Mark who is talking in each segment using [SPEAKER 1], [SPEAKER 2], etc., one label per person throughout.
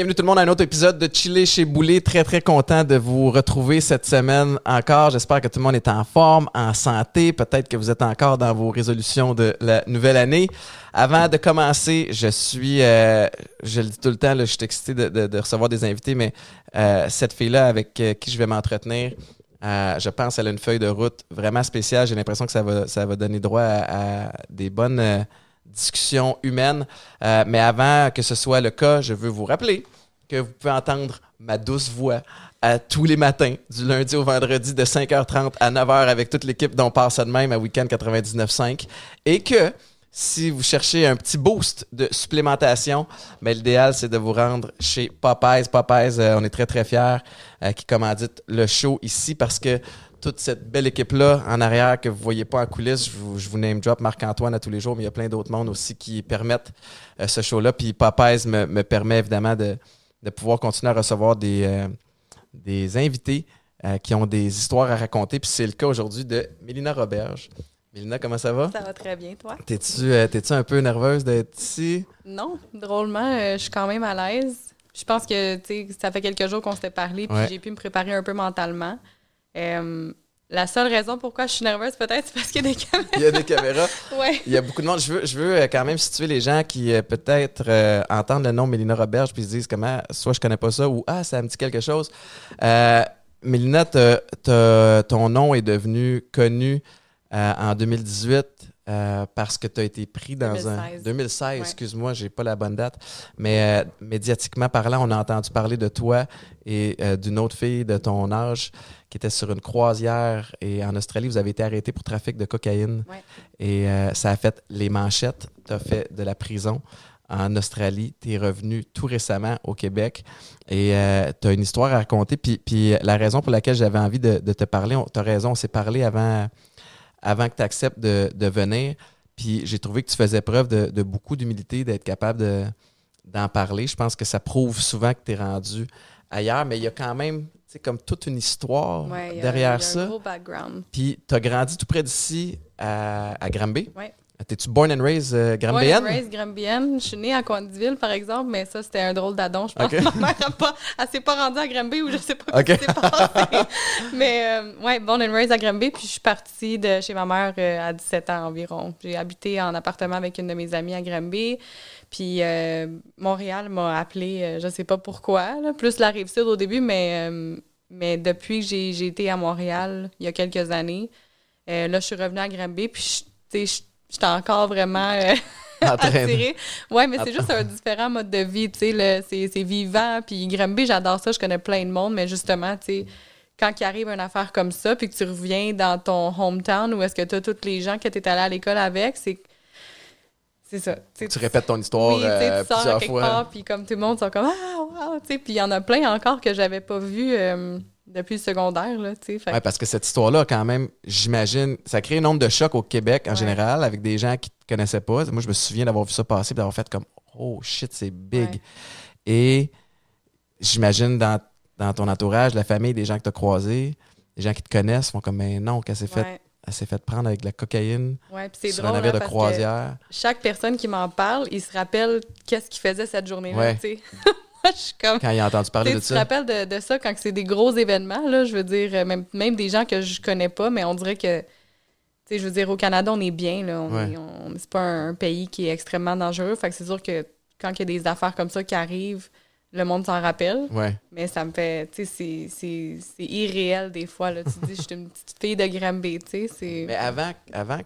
[SPEAKER 1] Bienvenue tout le monde à un autre épisode de Chiller chez Boulet. Très très content de vous retrouver cette semaine encore. J'espère que tout le monde est en forme, en santé. Peut-être que vous êtes encore dans vos résolutions de la nouvelle année. Avant de commencer, je suis, euh, je le dis tout le temps, je suis excité de, recevoir des invités, mais euh, cette fille-là avec euh, qui je vais m'entretenir, je pense qu'elle a une feuille de route vraiment spéciale. J'ai l'impression que ça va, ça va donner droit à, des bonnes discussions humaines. Euh, mais avant que ce soit le cas, je veux vous rappeler que vous pouvez entendre ma douce voix à tous les matins, du lundi au vendredi, de 5h30 à 9h avec toute l'équipe dont passe ça de même à Weekend 99.5. Et que si vous cherchez un petit boost de supplémentation, mais l'idéal, c'est de vous rendre chez Popeyes. Popeyes, euh, on est très, très fiers euh, qui commandite le show ici parce que toute cette belle équipe-là en arrière que vous voyez pas en coulisses, je vous, je vous name drop Marc-Antoine à tous les jours, mais il y a plein d'autres mondes aussi qui permettent euh, ce show-là. Puis Popeyes me, me permet évidemment de, de pouvoir continuer à recevoir des, euh, des invités euh, qui ont des histoires à raconter. Puis c'est le cas aujourd'hui de Mélina Roberge. Mélina, comment ça va?
[SPEAKER 2] Ça va très bien, toi?
[SPEAKER 1] T'es-tu un peu nerveuse d'être ici?
[SPEAKER 2] Non, drôlement, je suis quand même à l'aise. Je pense que, ça fait quelques jours qu'on s'était parlé, puis
[SPEAKER 1] Ouais.
[SPEAKER 2] j'ai pu me préparer un peu mentalement. Euh, la seule raison pourquoi je suis nerveuse, peut-être, c'est parce qu'il y a des caméras.
[SPEAKER 1] Il y a des caméras.
[SPEAKER 2] Ouais.
[SPEAKER 1] Il y a beaucoup de monde. Je veux, je veux euh, quand même situer les gens qui euh, peut-être euh, entendent le nom Mélina Roberge puis se disent comment, soit je connais pas ça ou ah, ça me dit quelque chose. Euh, Mélina, ton nom est devenu connu euh, en 2018 euh, parce que tu as été pris dans un.
[SPEAKER 2] 2016.
[SPEAKER 1] 2016,
[SPEAKER 2] Ouais.
[SPEAKER 1] excuse-moi, j'ai pas la bonne date. Mais médiatiquement parlant, on a entendu parler de toi et d'une autre fille de ton âge qui était sur une croisière et en Australie, vous avez été arrêté pour trafic de cocaïne.
[SPEAKER 2] Ouais.
[SPEAKER 1] Et euh, ça a fait les manchettes. Tu as fait de la prison en Australie. Tu es revenu tout récemment au Québec et tu as une histoire à raconter. Puis, puis la raison pour laquelle j'avais envie de, de te parler, tu as raison, on s'est parlé avant, avant que tu acceptes de, de venir. Puis j'ai trouvé que tu faisais preuve de, de beaucoup d'humilité, d'être capable de- d'en parler. Je pense que ça prouve souvent que tu es rendu ailleurs, mais il y a quand même sais, comme toute une histoire
[SPEAKER 2] Ouais, il y a-
[SPEAKER 1] derrière
[SPEAKER 2] il y a
[SPEAKER 1] ça.
[SPEAKER 2] un gros background.
[SPEAKER 1] Puis tu as grandi tout près d'ici à, à Granby.
[SPEAKER 2] Ouais.
[SPEAKER 1] T'es-tu born and raised euh,
[SPEAKER 2] Born
[SPEAKER 1] Granbyenne?
[SPEAKER 2] and raised Granbyenne. Je suis née à Coindeville, par exemple, mais ça, c'était un drôle d'adon, je pense.
[SPEAKER 1] Ok.
[SPEAKER 2] Ma mère a pas, elle s'est pas rendue à Granby ou je sais pas
[SPEAKER 1] Ok.
[SPEAKER 2] ce qui s'est passé. mais, euh, ouais, born and raised à Granby, puis je suis partie de chez ma mère euh, à 17 ans environ. J'ai habité en appartement avec une de mes amies à Granby. Puis euh, Montréal m'a appelé, euh, je sais pas pourquoi, là, plus la rive sud au début, mais, euh, mais depuis que j'ai j'ai été à Montréal il y a quelques années, euh, là, je suis revenue à Granby, puis je- tu sais, je- j'étais encore vraiment euh, attirée. Ouais, mais c'est juste un différent mode de vie, tu sais, c'est vivant, puis Granby, j'adore ça, je connais plein de monde, mais justement, tu sais, quand il arrive une affaire comme ça, puis que tu reviens dans ton hometown où est-ce que tu as tous les gens que tu es allé à l'école avec, c'est c'est ça. tu
[SPEAKER 1] répètes ton histoire
[SPEAKER 2] oui, tu
[SPEAKER 1] euh,
[SPEAKER 2] tu
[SPEAKER 1] plusieurs
[SPEAKER 2] quelque
[SPEAKER 1] fois.
[SPEAKER 2] part, puis comme tout le monde sont comme ah wow, tu sais, puis il y en a plein encore que j'avais pas vu euh, depuis le secondaire là, tu sais. Fait que-
[SPEAKER 1] Ouais, parce que cette histoire-là, quand même, j'imagine, ça crée un nombre de chocs au Québec en
[SPEAKER 2] Ouais.
[SPEAKER 1] général avec des gens qui te connaissaient pas. Moi, je me souviens d'avoir vu ça passer et d'avoir fait comme Oh shit, c'est big.
[SPEAKER 2] Ouais.
[SPEAKER 1] Et j'imagine dans, dans ton entourage, la famille, des gens que tu as croisés, des gens qui te connaissent font comme Mais non, qu'elle s'est fait,
[SPEAKER 2] ouais,
[SPEAKER 1] elle s'est fait prendre avec de la cocaïne
[SPEAKER 2] ouais,
[SPEAKER 1] sur
[SPEAKER 2] drôle
[SPEAKER 1] un navire
[SPEAKER 2] hein,
[SPEAKER 1] de croisière.
[SPEAKER 2] chaque personne qui m'en parle, il se rappelle qu'est-ce qu'il faisait cette journée-là,
[SPEAKER 1] Ouais.
[SPEAKER 2] je suis comme
[SPEAKER 1] Quand il a entendu parler de
[SPEAKER 2] tu te
[SPEAKER 1] ça.
[SPEAKER 2] rappelles de, de ça quand c'est des gros événements, là, je veux dire, euh, même, même des gens que je connais pas, mais on dirait que, tu sais, je veux dire, au Canada, on est bien, là, on
[SPEAKER 1] Ouais.
[SPEAKER 2] est- on- c'est pas un, pays qui est extrêmement dangereux, fait que c'est sûr que quand il y a des affaires comme ça qui arrivent, le monde s'en rappelle,
[SPEAKER 1] Ouais.
[SPEAKER 2] mais ça me fait, tu sais, c'est- irréel des fois, là, tu te dis, je suis une petite fille de Granby, tu sais, c'est...
[SPEAKER 1] Mais avant, avant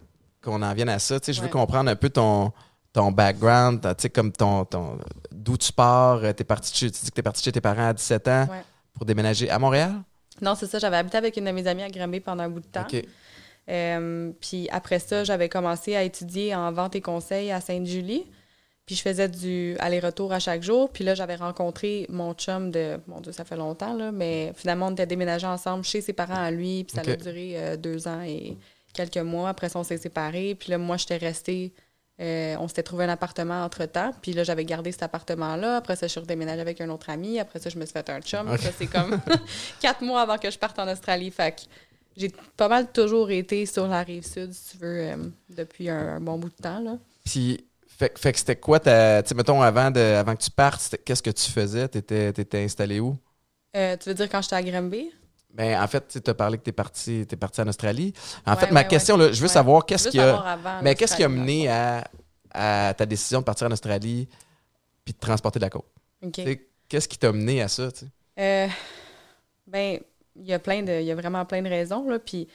[SPEAKER 1] qu'on en vienne à ça, tu sais, je veux
[SPEAKER 2] Ouais.
[SPEAKER 1] comprendre un peu ton, ton background, tu sais, comme ton, ton d'où tu pars. euh, T'es parti tu dis que tu es parti chez tes parents à 17 ans
[SPEAKER 2] Ouais.
[SPEAKER 1] pour déménager à Montréal?
[SPEAKER 2] Non, c'est ça, j'avais habité avec une de mes amies à Granby pendant un bout de temps. Euh, puis après ça, j'avais commencé à étudier en vente et conseil à Sainte-Julie. Puis je faisais du aller-retour à chaque jour. Puis là, j'avais rencontré mon chum de... Mon Dieu, ça fait longtemps, là. Mais finalement, on était déménagés ensemble chez ses parents à lui. Puis ça a duré euh, deux ans et quelques mois. Après ça, on s'est séparés. Puis là, moi, j'étais restée... euh, on s'était trouvé un appartement entre-temps. Puis là, j'avais gardé cet appartement-là. Après ça, je suis redéménagée avec un autre ami. Après ça, je me suis fait un chum.
[SPEAKER 1] Ok.
[SPEAKER 2] Ça, c'est comme quatre mois avant que je parte en Australie. Fait que j'ai pas mal toujours été sur la rive sud, si tu veux, euh, depuis un, un bon bout de temps. Là.
[SPEAKER 1] Puis, Fait, fait que c'était quoi ta. Tu sais, mettons, avant, de, avant que tu partes, qu'est-ce que tu faisais? T'étais étais installé où?
[SPEAKER 2] Euh, tu veux dire quand j'étais à Granby?
[SPEAKER 1] Ben, en fait, tu as parlé que tu es parti, t'es parti en Australie. En
[SPEAKER 2] Ouais,
[SPEAKER 1] fait, ma question,
[SPEAKER 2] ouais.
[SPEAKER 1] là, je veux savoir qu'est-ce qui a. Mais qu'est-ce qui a mené à, à ta décision de partir en Australie puis de transporter de la côte?
[SPEAKER 2] OK.
[SPEAKER 1] Tu sais, Qu'est-ce qui t'a mené à ça?
[SPEAKER 2] Euh, ben, il y a plein de, il y a vraiment plein de raisons là. Puis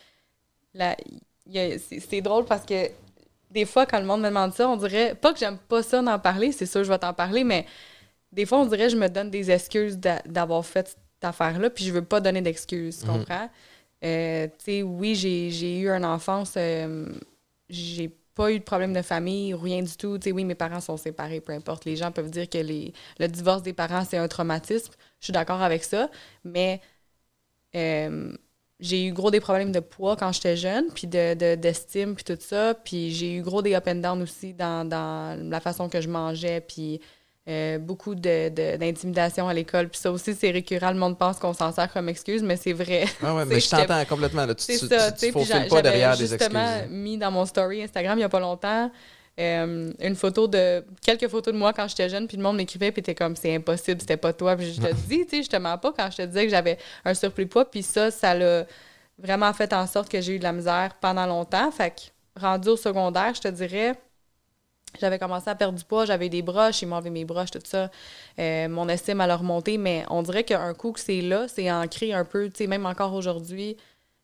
[SPEAKER 2] c'est drôle parce que des fois quand le monde me demande ça, on dirait pas que j'aime pas ça d'en parler, c'est sûr je vais t'en parler, mais des fois on dirait que je me donne des excuses d'a- d'avoir fait cette affaire-là, puis je veux pas donner d'excuses, tu
[SPEAKER 1] Mhm.
[SPEAKER 2] comprends? Euh, tu sais, oui, j'ai j'ai eu une enfance, euh, j'ai pas eu de problème de famille, rien du tout. Tu sais, oui, mes parents sont séparés, peu importe. Les gens peuvent dire que les, le divorce des parents, c'est un traumatisme. Je suis d'accord avec ça, mais euh, j'ai eu gros des problèmes de poids quand j'étais jeune, puis de, de- d'estime, puis tout ça. Puis j'ai eu gros des up and down aussi dans, dans la façon que je mangeais, puis euh, beaucoup de, de- d'intimidation à l'école. Puis ça aussi, c'est récurrent. Le monde pense qu'on s'en sert comme excuse, mais c'est vrai.
[SPEAKER 1] Ah ouais, mais je t'entends complètement. Là. Tu,
[SPEAKER 2] j'a-
[SPEAKER 1] pas derrière des
[SPEAKER 2] justement
[SPEAKER 1] excuses.
[SPEAKER 2] mis dans mon story Instagram il y a pas longtemps euh, une photo de quelques photos de moi quand j'étais jeune, puis le monde m'écrivait, puis était comme c'est impossible, c'était pas toi. Puis je te dis, tu sais, je te mens pas quand je te disais que j'avais un surplus de poids, puis ça, ça l'a vraiment fait en sorte que j'ai eu de la misère pendant longtemps. Fait que rendu au secondaire, je te dirais. J'avais commencé à perdre du poids, j'avais des broches, ils m'ont enlevé mes broches, tout ça. Euh, mon estime a remonté, mais on dirait qu'un coup que c'est là, c'est ancré un peu, tu sais, même encore aujourd'hui,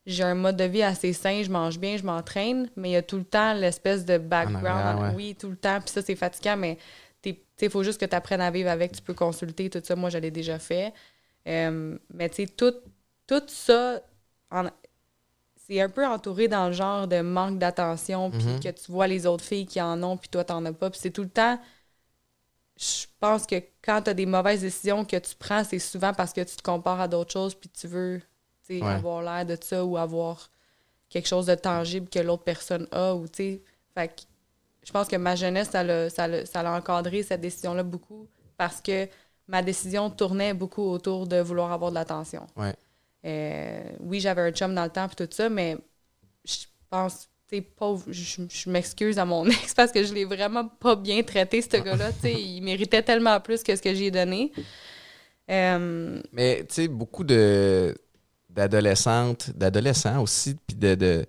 [SPEAKER 2] j'ai un mode de vie assez sain, je mange bien, je m'entraîne, mais il y a tout le temps l'espèce de background.
[SPEAKER 1] arrière, ouais.
[SPEAKER 2] Oui, tout le temps, puis ça, c'est fatigant, mais il faut juste que tu apprennes à vivre avec, tu peux consulter, tout ça, moi, je l'ai déjà fait. Euh, mais tu sais, tout, tout ça, c'est un peu entouré dans le genre de manque d'attention, puis
[SPEAKER 1] Mhm.
[SPEAKER 2] que tu vois les autres filles qui en ont, puis toi, t'en as pas. Puis c'est tout le temps. Je pense que quand tu as des mauvaises décisions que tu prends, c'est souvent parce que tu te compares à d'autres choses, puis tu veux
[SPEAKER 1] Ouais.
[SPEAKER 2] avoir l'air de ça ou avoir quelque chose de tangible que l'autre personne a. Ou, fait que je pense que ma jeunesse, ça l'a, ça l'a- ça l'a encadré cette décision-là beaucoup parce que ma décision tournait beaucoup autour de vouloir avoir de l'attention.
[SPEAKER 1] Ouais.
[SPEAKER 2] Euh, oui, j'avais un chum dans le temps puis tout ça, mais je pense, tu pauvre, je, je m'excuse à mon ex parce que je l'ai vraiment pas bien traité, ce gars-là. Tu sais, il méritait tellement plus que ce que j'ai donné. Euh,
[SPEAKER 1] Mais tu sais, beaucoup de d'adolescentes, d'adolescents aussi, puis de, de,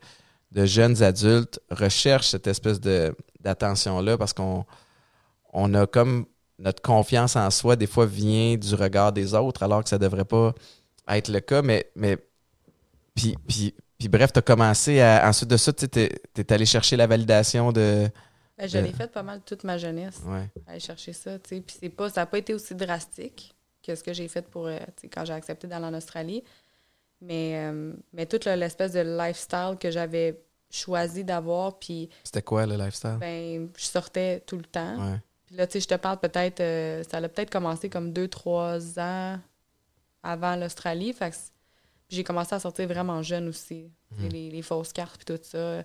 [SPEAKER 1] de jeunes adultes recherchent cette espèce de d'attention-là parce qu'on on a comme notre confiance en soi, des fois, vient du regard des autres, alors que ça devrait pas être le cas. Mais, mais puis, puis, puis bref, tu as commencé à. Ensuite de ça, tu es, allé chercher la validation de.
[SPEAKER 2] ben, je
[SPEAKER 1] de-
[SPEAKER 2] l'ai fait pas mal toute ma jeunesse.
[SPEAKER 1] Ouais.
[SPEAKER 2] aller chercher ça, tu sais. Puis c'est pas, ça n'a pas été aussi drastique que ce que j'ai fait pour, euh, quand j'ai accepté d'aller en Australie. Mais, euh, mais toute le- l'espèce de lifestyle que j'avais choisi d'avoir, puis
[SPEAKER 1] C'était quoi le lifestyle?
[SPEAKER 2] ben, je sortais tout le temps.
[SPEAKER 1] Ouais.
[SPEAKER 2] Puis là, tu sais, je te parle peut-être, euh, ça a peut-être commencé comme deux, trois ans avant l'Australie. Fait que j'ai commencé à sortir vraiment jeune aussi.
[SPEAKER 1] Mhm.
[SPEAKER 2] Les, les fausses cartes, puis tout ça.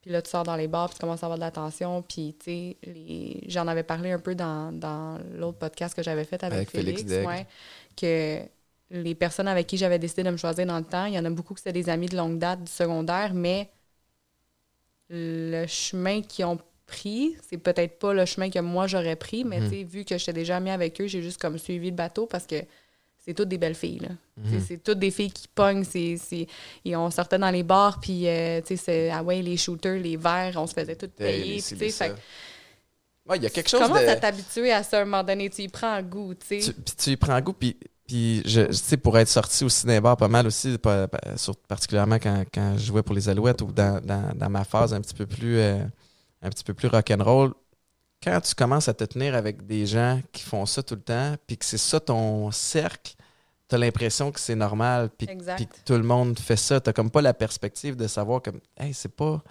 [SPEAKER 2] Puis là, tu sors dans les bars, puis tu commences à avoir de l'attention. Puis, tu sais, les... j'en avais parlé un peu dans, dans l'autre podcast que j'avais fait avec,
[SPEAKER 1] Avec Félix
[SPEAKER 2] Félix. Ouais, que les personnes avec qui j'avais décidé de me choisir dans le temps, il y en a beaucoup qui c'était des amis de longue date du secondaire, mais le chemin qu'ils ont pris, c'est peut-être pas le chemin que moi j'aurais pris, mais
[SPEAKER 1] Mhm.
[SPEAKER 2] vu que j'étais déjà amie avec eux, j'ai juste comme suivi le bateau parce que c'est toutes des belles filles, là.
[SPEAKER 1] Mhm.
[SPEAKER 2] C'est toutes des filles qui pognent, c'est, c'est- et on sortait dans les bars, puis euh, c'est, ah ouais, les shooters, les verres, on se faisait tout payer, fait
[SPEAKER 1] Ouais, il y a quelque chose
[SPEAKER 2] commences
[SPEAKER 1] de...
[SPEAKER 2] à t'habituer à ça à un moment donné, tu y prends goût, tu sais.
[SPEAKER 1] tu, puis tu y prends goût, puis, puis je, je sais, pour être sorti au cinéma pas mal aussi, pas- pas- sur- particulièrement quand, quand je jouais pour les Alouettes ou dans, dans- dans ma phase un petit peu plus, euh, un petit peu plus rock'n'roll, quand tu commences à te tenir avec des gens qui font ça tout le temps, puis que c'est ça ton cercle, tu as l'impression que c'est normal, puis, puis que tout le monde fait ça. Tu comme pas la perspective de savoir comme, hey, c'est pas...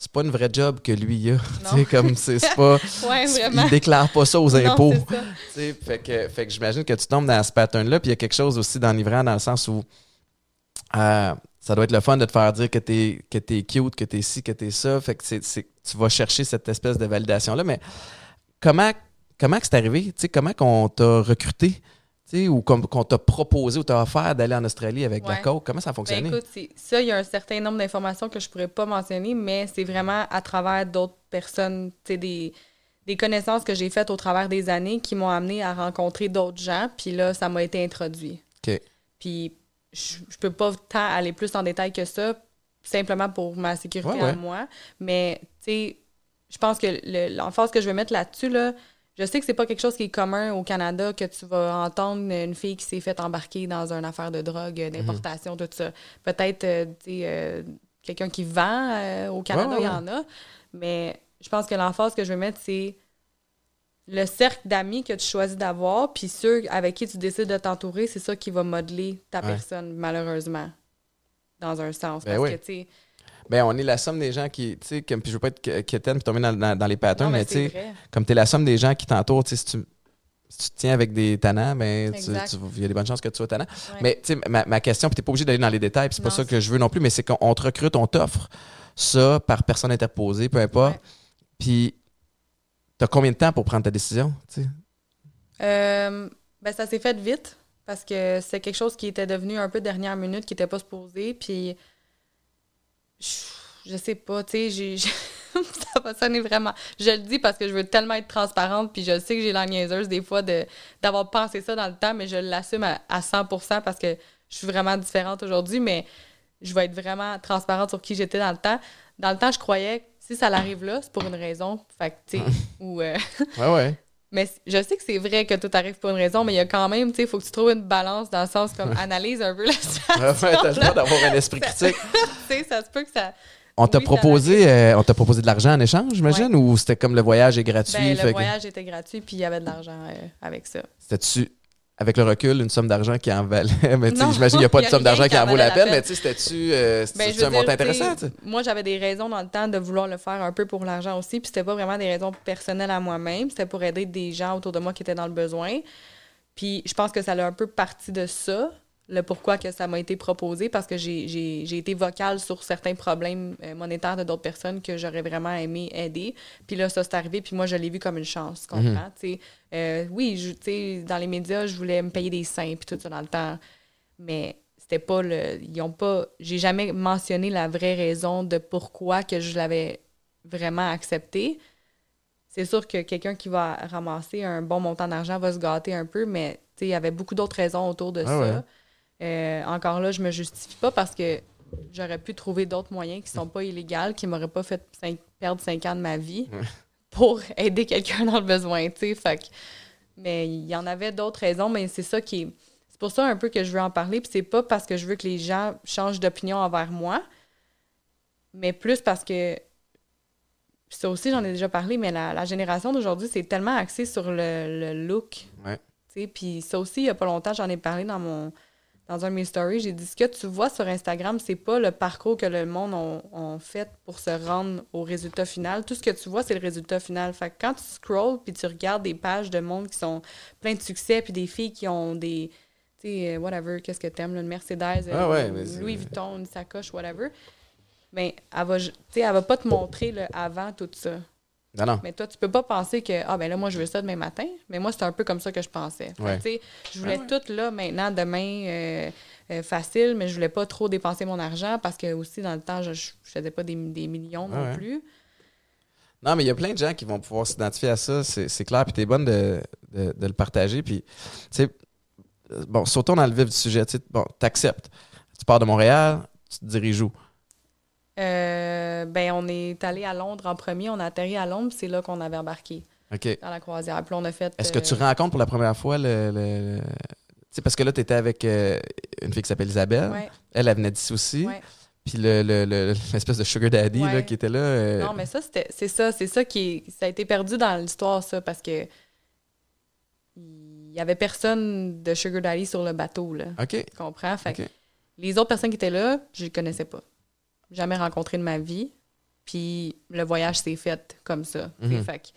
[SPEAKER 1] C'est pas une vraie job que lui il a. Tu sais, comme c'est pas.
[SPEAKER 2] Ouais, vraiment.
[SPEAKER 1] il déclare pas ça aux
[SPEAKER 2] Non,
[SPEAKER 1] impôts.
[SPEAKER 2] c'est ça.
[SPEAKER 1] Tu sais, fait que, fait que j'imagine que tu tombes dans ce pattern-là, puis il y a quelque chose aussi d'enivrant dans le sens où euh, ça doit être le fun de te faire dire que t'es que t'es cute, que t'es ci, que t'es ça. Fait que c'est, tu vas chercher cette espèce de validation-là. Mais comment comment c'est arrivé? Tu sais, comment qu'on t'a recruté? Sais, ou comme qu'on t'a proposé ou t'a offert d'aller en Australie avec la
[SPEAKER 2] Ouais.
[SPEAKER 1] coke? Comment ça a
[SPEAKER 2] Ben,
[SPEAKER 1] fonctionné?
[SPEAKER 2] écoute, c'est- ça, il y a un certain nombre d'informations que je pourrais pas mentionner, mais c'est vraiment à travers d'autres personnes, tu sais, des, des connaissances que j'ai faites au travers des années qui m'ont amené à rencontrer d'autres gens. Puis là, ça m'a été introduit.
[SPEAKER 1] OK.
[SPEAKER 2] Puis je, je peux pas tant aller plus en détail que ça, simplement pour ma sécurité
[SPEAKER 1] Ouais, ouais.
[SPEAKER 2] à moi. Mais, tu sais, je pense que le- l'emphase que je vais mettre là-dessus, là, je sais que c'est pas quelque chose qui est commun au Canada que tu vas entendre une fille qui s'est fait embarquer dans une affaire de drogue, euh, d'importation, tout ça. Peut-être, euh, euh, quelqu'un qui vend euh, au Canada,
[SPEAKER 1] Ouais,
[SPEAKER 2] il
[SPEAKER 1] ouais,
[SPEAKER 2] y en a. Mais je pense que l'emphase que je vais mettre, c'est le cercle d'amis que tu choisis d'avoir, puis ceux avec qui tu décides de t'entourer, c'est ça qui va modeler ta
[SPEAKER 1] Ouais.
[SPEAKER 2] personne, malheureusement. Dans un sens.
[SPEAKER 1] Ben
[SPEAKER 2] parce
[SPEAKER 1] oui.
[SPEAKER 2] que, tu sais,
[SPEAKER 1] Ben, on est la somme des gens qui, tu sais, comme, puis je veux pas être quétaine puis tomber dans, dans- dans les patterns, mais
[SPEAKER 2] mais
[SPEAKER 1] tu sais, comme tu es la somme des gens qui t'entourent, tu sais, si tu, si tu te tiens avec des tannants, ben, il y a des bonnes chances que tu sois tannant.
[SPEAKER 2] Ouais.
[SPEAKER 1] Mais, tu sais, ma, ma question, puis t'es pas obligé d'aller dans les détails, puis c'est pas ça que je veux non plus, mais c'est qu'on on te recrute, on t'offre ça par personne interposée, peu importe.
[SPEAKER 2] Ouais.
[SPEAKER 1] Puis, t'as combien de temps pour prendre ta décision, tu sais?
[SPEAKER 2] Euh, ben, ça s'est fait vite parce que c'est quelque chose qui était devenu un peu dernière minute, qui n'était pas supposé. Puis, je, sais pas, tu sais, ça va sonner vraiment. Je le dis parce que je veux tellement être transparente, puis je sais que j'ai la niaiseuse des fois de, d'avoir pensé ça dans le temps, mais je l'assume à, à 100% parce que je suis vraiment différente aujourd'hui, mais je vais être vraiment transparente sur qui j'étais dans le temps. Dans le temps, je croyais que si ça l'arrive là, c'est pour une raison. Fait que, tu sais, ou. euh,
[SPEAKER 1] Ouais, ouais.
[SPEAKER 2] Mais je sais que c'est vrai que tout arrive pour une raison, mais il y a quand même, tu sais, il faut que tu trouves une balance dans le sens comme analyse un peu la situation.
[SPEAKER 1] Ouais, t'as le droit d'avoir un esprit critique.
[SPEAKER 2] tu sais, ça se peut que ça.
[SPEAKER 1] On t'a
[SPEAKER 2] Oui,
[SPEAKER 1] proposé, euh, on t'a proposé de l'argent en échange, j'imagine, ou c'était comme le voyage est gratuit?
[SPEAKER 2] Ben, le
[SPEAKER 1] que-
[SPEAKER 2] voyage était gratuit, puis il y avait de l'argent euh, avec ça.
[SPEAKER 1] C'était-tu, avec le recul, une somme d'argent qui en valait? mais tu sais,
[SPEAKER 2] Non,
[SPEAKER 1] j'imagine qu'il n'y a pas de somme d'argent
[SPEAKER 2] qui
[SPEAKER 1] en vaut la peine, mais tu sais, c'était-tu, euh,
[SPEAKER 2] Ben,
[SPEAKER 1] un montant intéressant?
[SPEAKER 2] Moi, j'avais des raisons dans le temps de vouloir le faire un peu pour l'argent aussi, puis c'était pas vraiment des raisons personnelles à moi-même, c'était pour aider des gens autour de moi qui étaient dans le besoin. Puis je pense que ça a un peu parti de ça, le pourquoi que ça m'a été proposé, parce que j'ai- été vocale sur certains problèmes euh, monétaires de d'autres personnes que j'aurais vraiment aimé aider. Puis là, ça, c'est arrivé, puis moi, je l'ai vu comme une chance, tu comprends? Sais, euh, oui, je- tu sais, dans les médias, je voulais me payer des seins, puis tout ça dans le temps, mais c'était pas le... Ils ont pas... J'ai jamais mentionné la vraie raison de pourquoi que je l'avais vraiment accepté. C'est sûr que quelqu'un qui va ramasser un bon montant d'argent va se gâter un peu, mais tu sais, il y avait beaucoup d'autres raisons autour de
[SPEAKER 1] Ah
[SPEAKER 2] ça.
[SPEAKER 1] ouais.
[SPEAKER 2] Euh, encore là, je me justifie pas parce que j'aurais pu trouver d'autres moyens qui sont pas illégaux, qui m'auraient pas fait cinq- perdre cinq ans de ma vie pour aider quelqu'un dans le besoin, tu sais. Mais il y en avait d'autres raisons, mais c'est ça qui est... C'est pour ça un peu que je veux en parler, puis c'est pas parce que je veux que les gens changent d'opinion envers moi, mais plus parce que ça aussi, j'en ai déjà parlé, mais la, la génération d'aujourd'hui, c'est tellement axé sur le, le look. Puis ça aussi, il n'y a pas longtemps, j'en ai parlé dans mon dans un de mes stories. J'ai dit ce que tu vois sur Instagram, c'est pas le parcours que le monde ont, ont fait pour se rendre au résultat final. Tout ce que tu vois, c'est le résultat final. Fait que quand tu scrolls puis tu regardes des pages de monde qui sont plein de succès, puis des filles qui ont des. Tu sais, euh, whatever, qu'est-ce que t'aimes, une Mercedes, euh,
[SPEAKER 1] Ah ouais,
[SPEAKER 2] une
[SPEAKER 1] mais c'est-
[SPEAKER 2] Louis Vuitton, une sacoche, whatever. Mais elle va, ju- tu sais, elle va pas te montrer le avant tout ça.
[SPEAKER 1] Non, non.
[SPEAKER 2] Mais toi, tu peux pas penser que, ah ben là, moi, je veux ça demain matin. Mais moi, c'est un peu comme ça que je pensais.
[SPEAKER 1] Ouais.
[SPEAKER 2] je voulais tout là, maintenant, demain, euh, euh, facile, mais je voulais pas trop dépenser mon argent parce que aussi, dans le temps, je, je faisais pas des, des millions non
[SPEAKER 1] Ouais.
[SPEAKER 2] plus.
[SPEAKER 1] Non, mais il y a plein de gens qui vont pouvoir s'identifier à ça, c'est clair, puis t'es bonne de, de, de le partager, puis, tu sais, euh, bon, sautons dans le vif du sujet, tu sais, bon, t'acceptes. Tu pars de Montréal, tu te diriges où?
[SPEAKER 2] Euh, ben, on est allé à Londres en premier, on a atterri à Londres, c'est là qu'on avait embarqué
[SPEAKER 1] OK.
[SPEAKER 2] dans la croisière. Puis on a fait.
[SPEAKER 1] Est-ce que tu
[SPEAKER 2] euh,
[SPEAKER 1] rencontres pour la première fois le... Tu parce que là, t'étais avec euh, une fille qui s'appelle Isabelle.
[SPEAKER 2] ouais,
[SPEAKER 1] Elle, elle venait d'ici aussi.
[SPEAKER 2] ouais.
[SPEAKER 1] Puis le- le- le- l'espèce de sugar daddy là, qui était là.
[SPEAKER 2] Non, mais ça, c'était, c'est ça, c'est ça qui est- ça a été perdu dans l'histoire, ça, parce que il y avait personne de Sugar Daddy sur le bateau, là.
[SPEAKER 1] OK.
[SPEAKER 2] Tu comprends? Fait les autres personnes qui étaient là, je les connaissais pas. Jamais rencontré de ma vie. Puis le voyage s'est fait comme ça.
[SPEAKER 1] Mhm.
[SPEAKER 2] Fait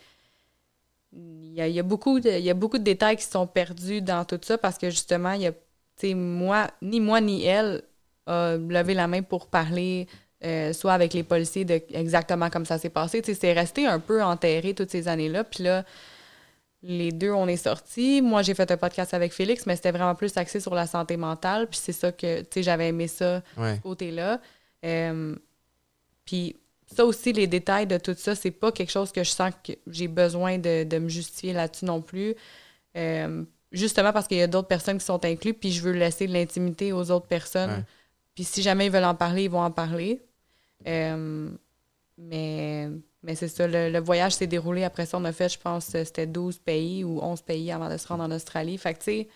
[SPEAKER 2] il y a, il y a beaucoup de, il y a beaucoup de détails qui sont perdus dans tout ça parce que justement, il y a, tu sais, moi, ni moi ni elle a levé la main pour parler euh, soit avec les policiers de exactement comme ça s'est passé. C'est resté un peu enterré toutes ces années-là. Puis là, les deux, on est sortis. Moi, j'ai fait un podcast avec Félix, mais c'était vraiment plus axé sur la santé mentale. Puis c'est ça que, tu sais, j'avais aimé ça,
[SPEAKER 1] Ouais.
[SPEAKER 2] ce côté-là. Euh, puis ça aussi, les détails de tout ça, c'est pas quelque chose que je sens que j'ai besoin de, de me justifier là-dessus non plus. Euh, justement parce qu'il y a d'autres personnes qui sont incluses, puis je veux laisser de l'intimité aux autres personnes.
[SPEAKER 1] Ouais.
[SPEAKER 2] Puis si jamais ils veulent en parler, ils vont en parler. Euh, mais mais c'est ça, le, le voyage s'est déroulé. Après ça, on a fait, je pense, c'était 12 pays ou 11 pays avant de se rendre en Australie. Fait que, tu sais,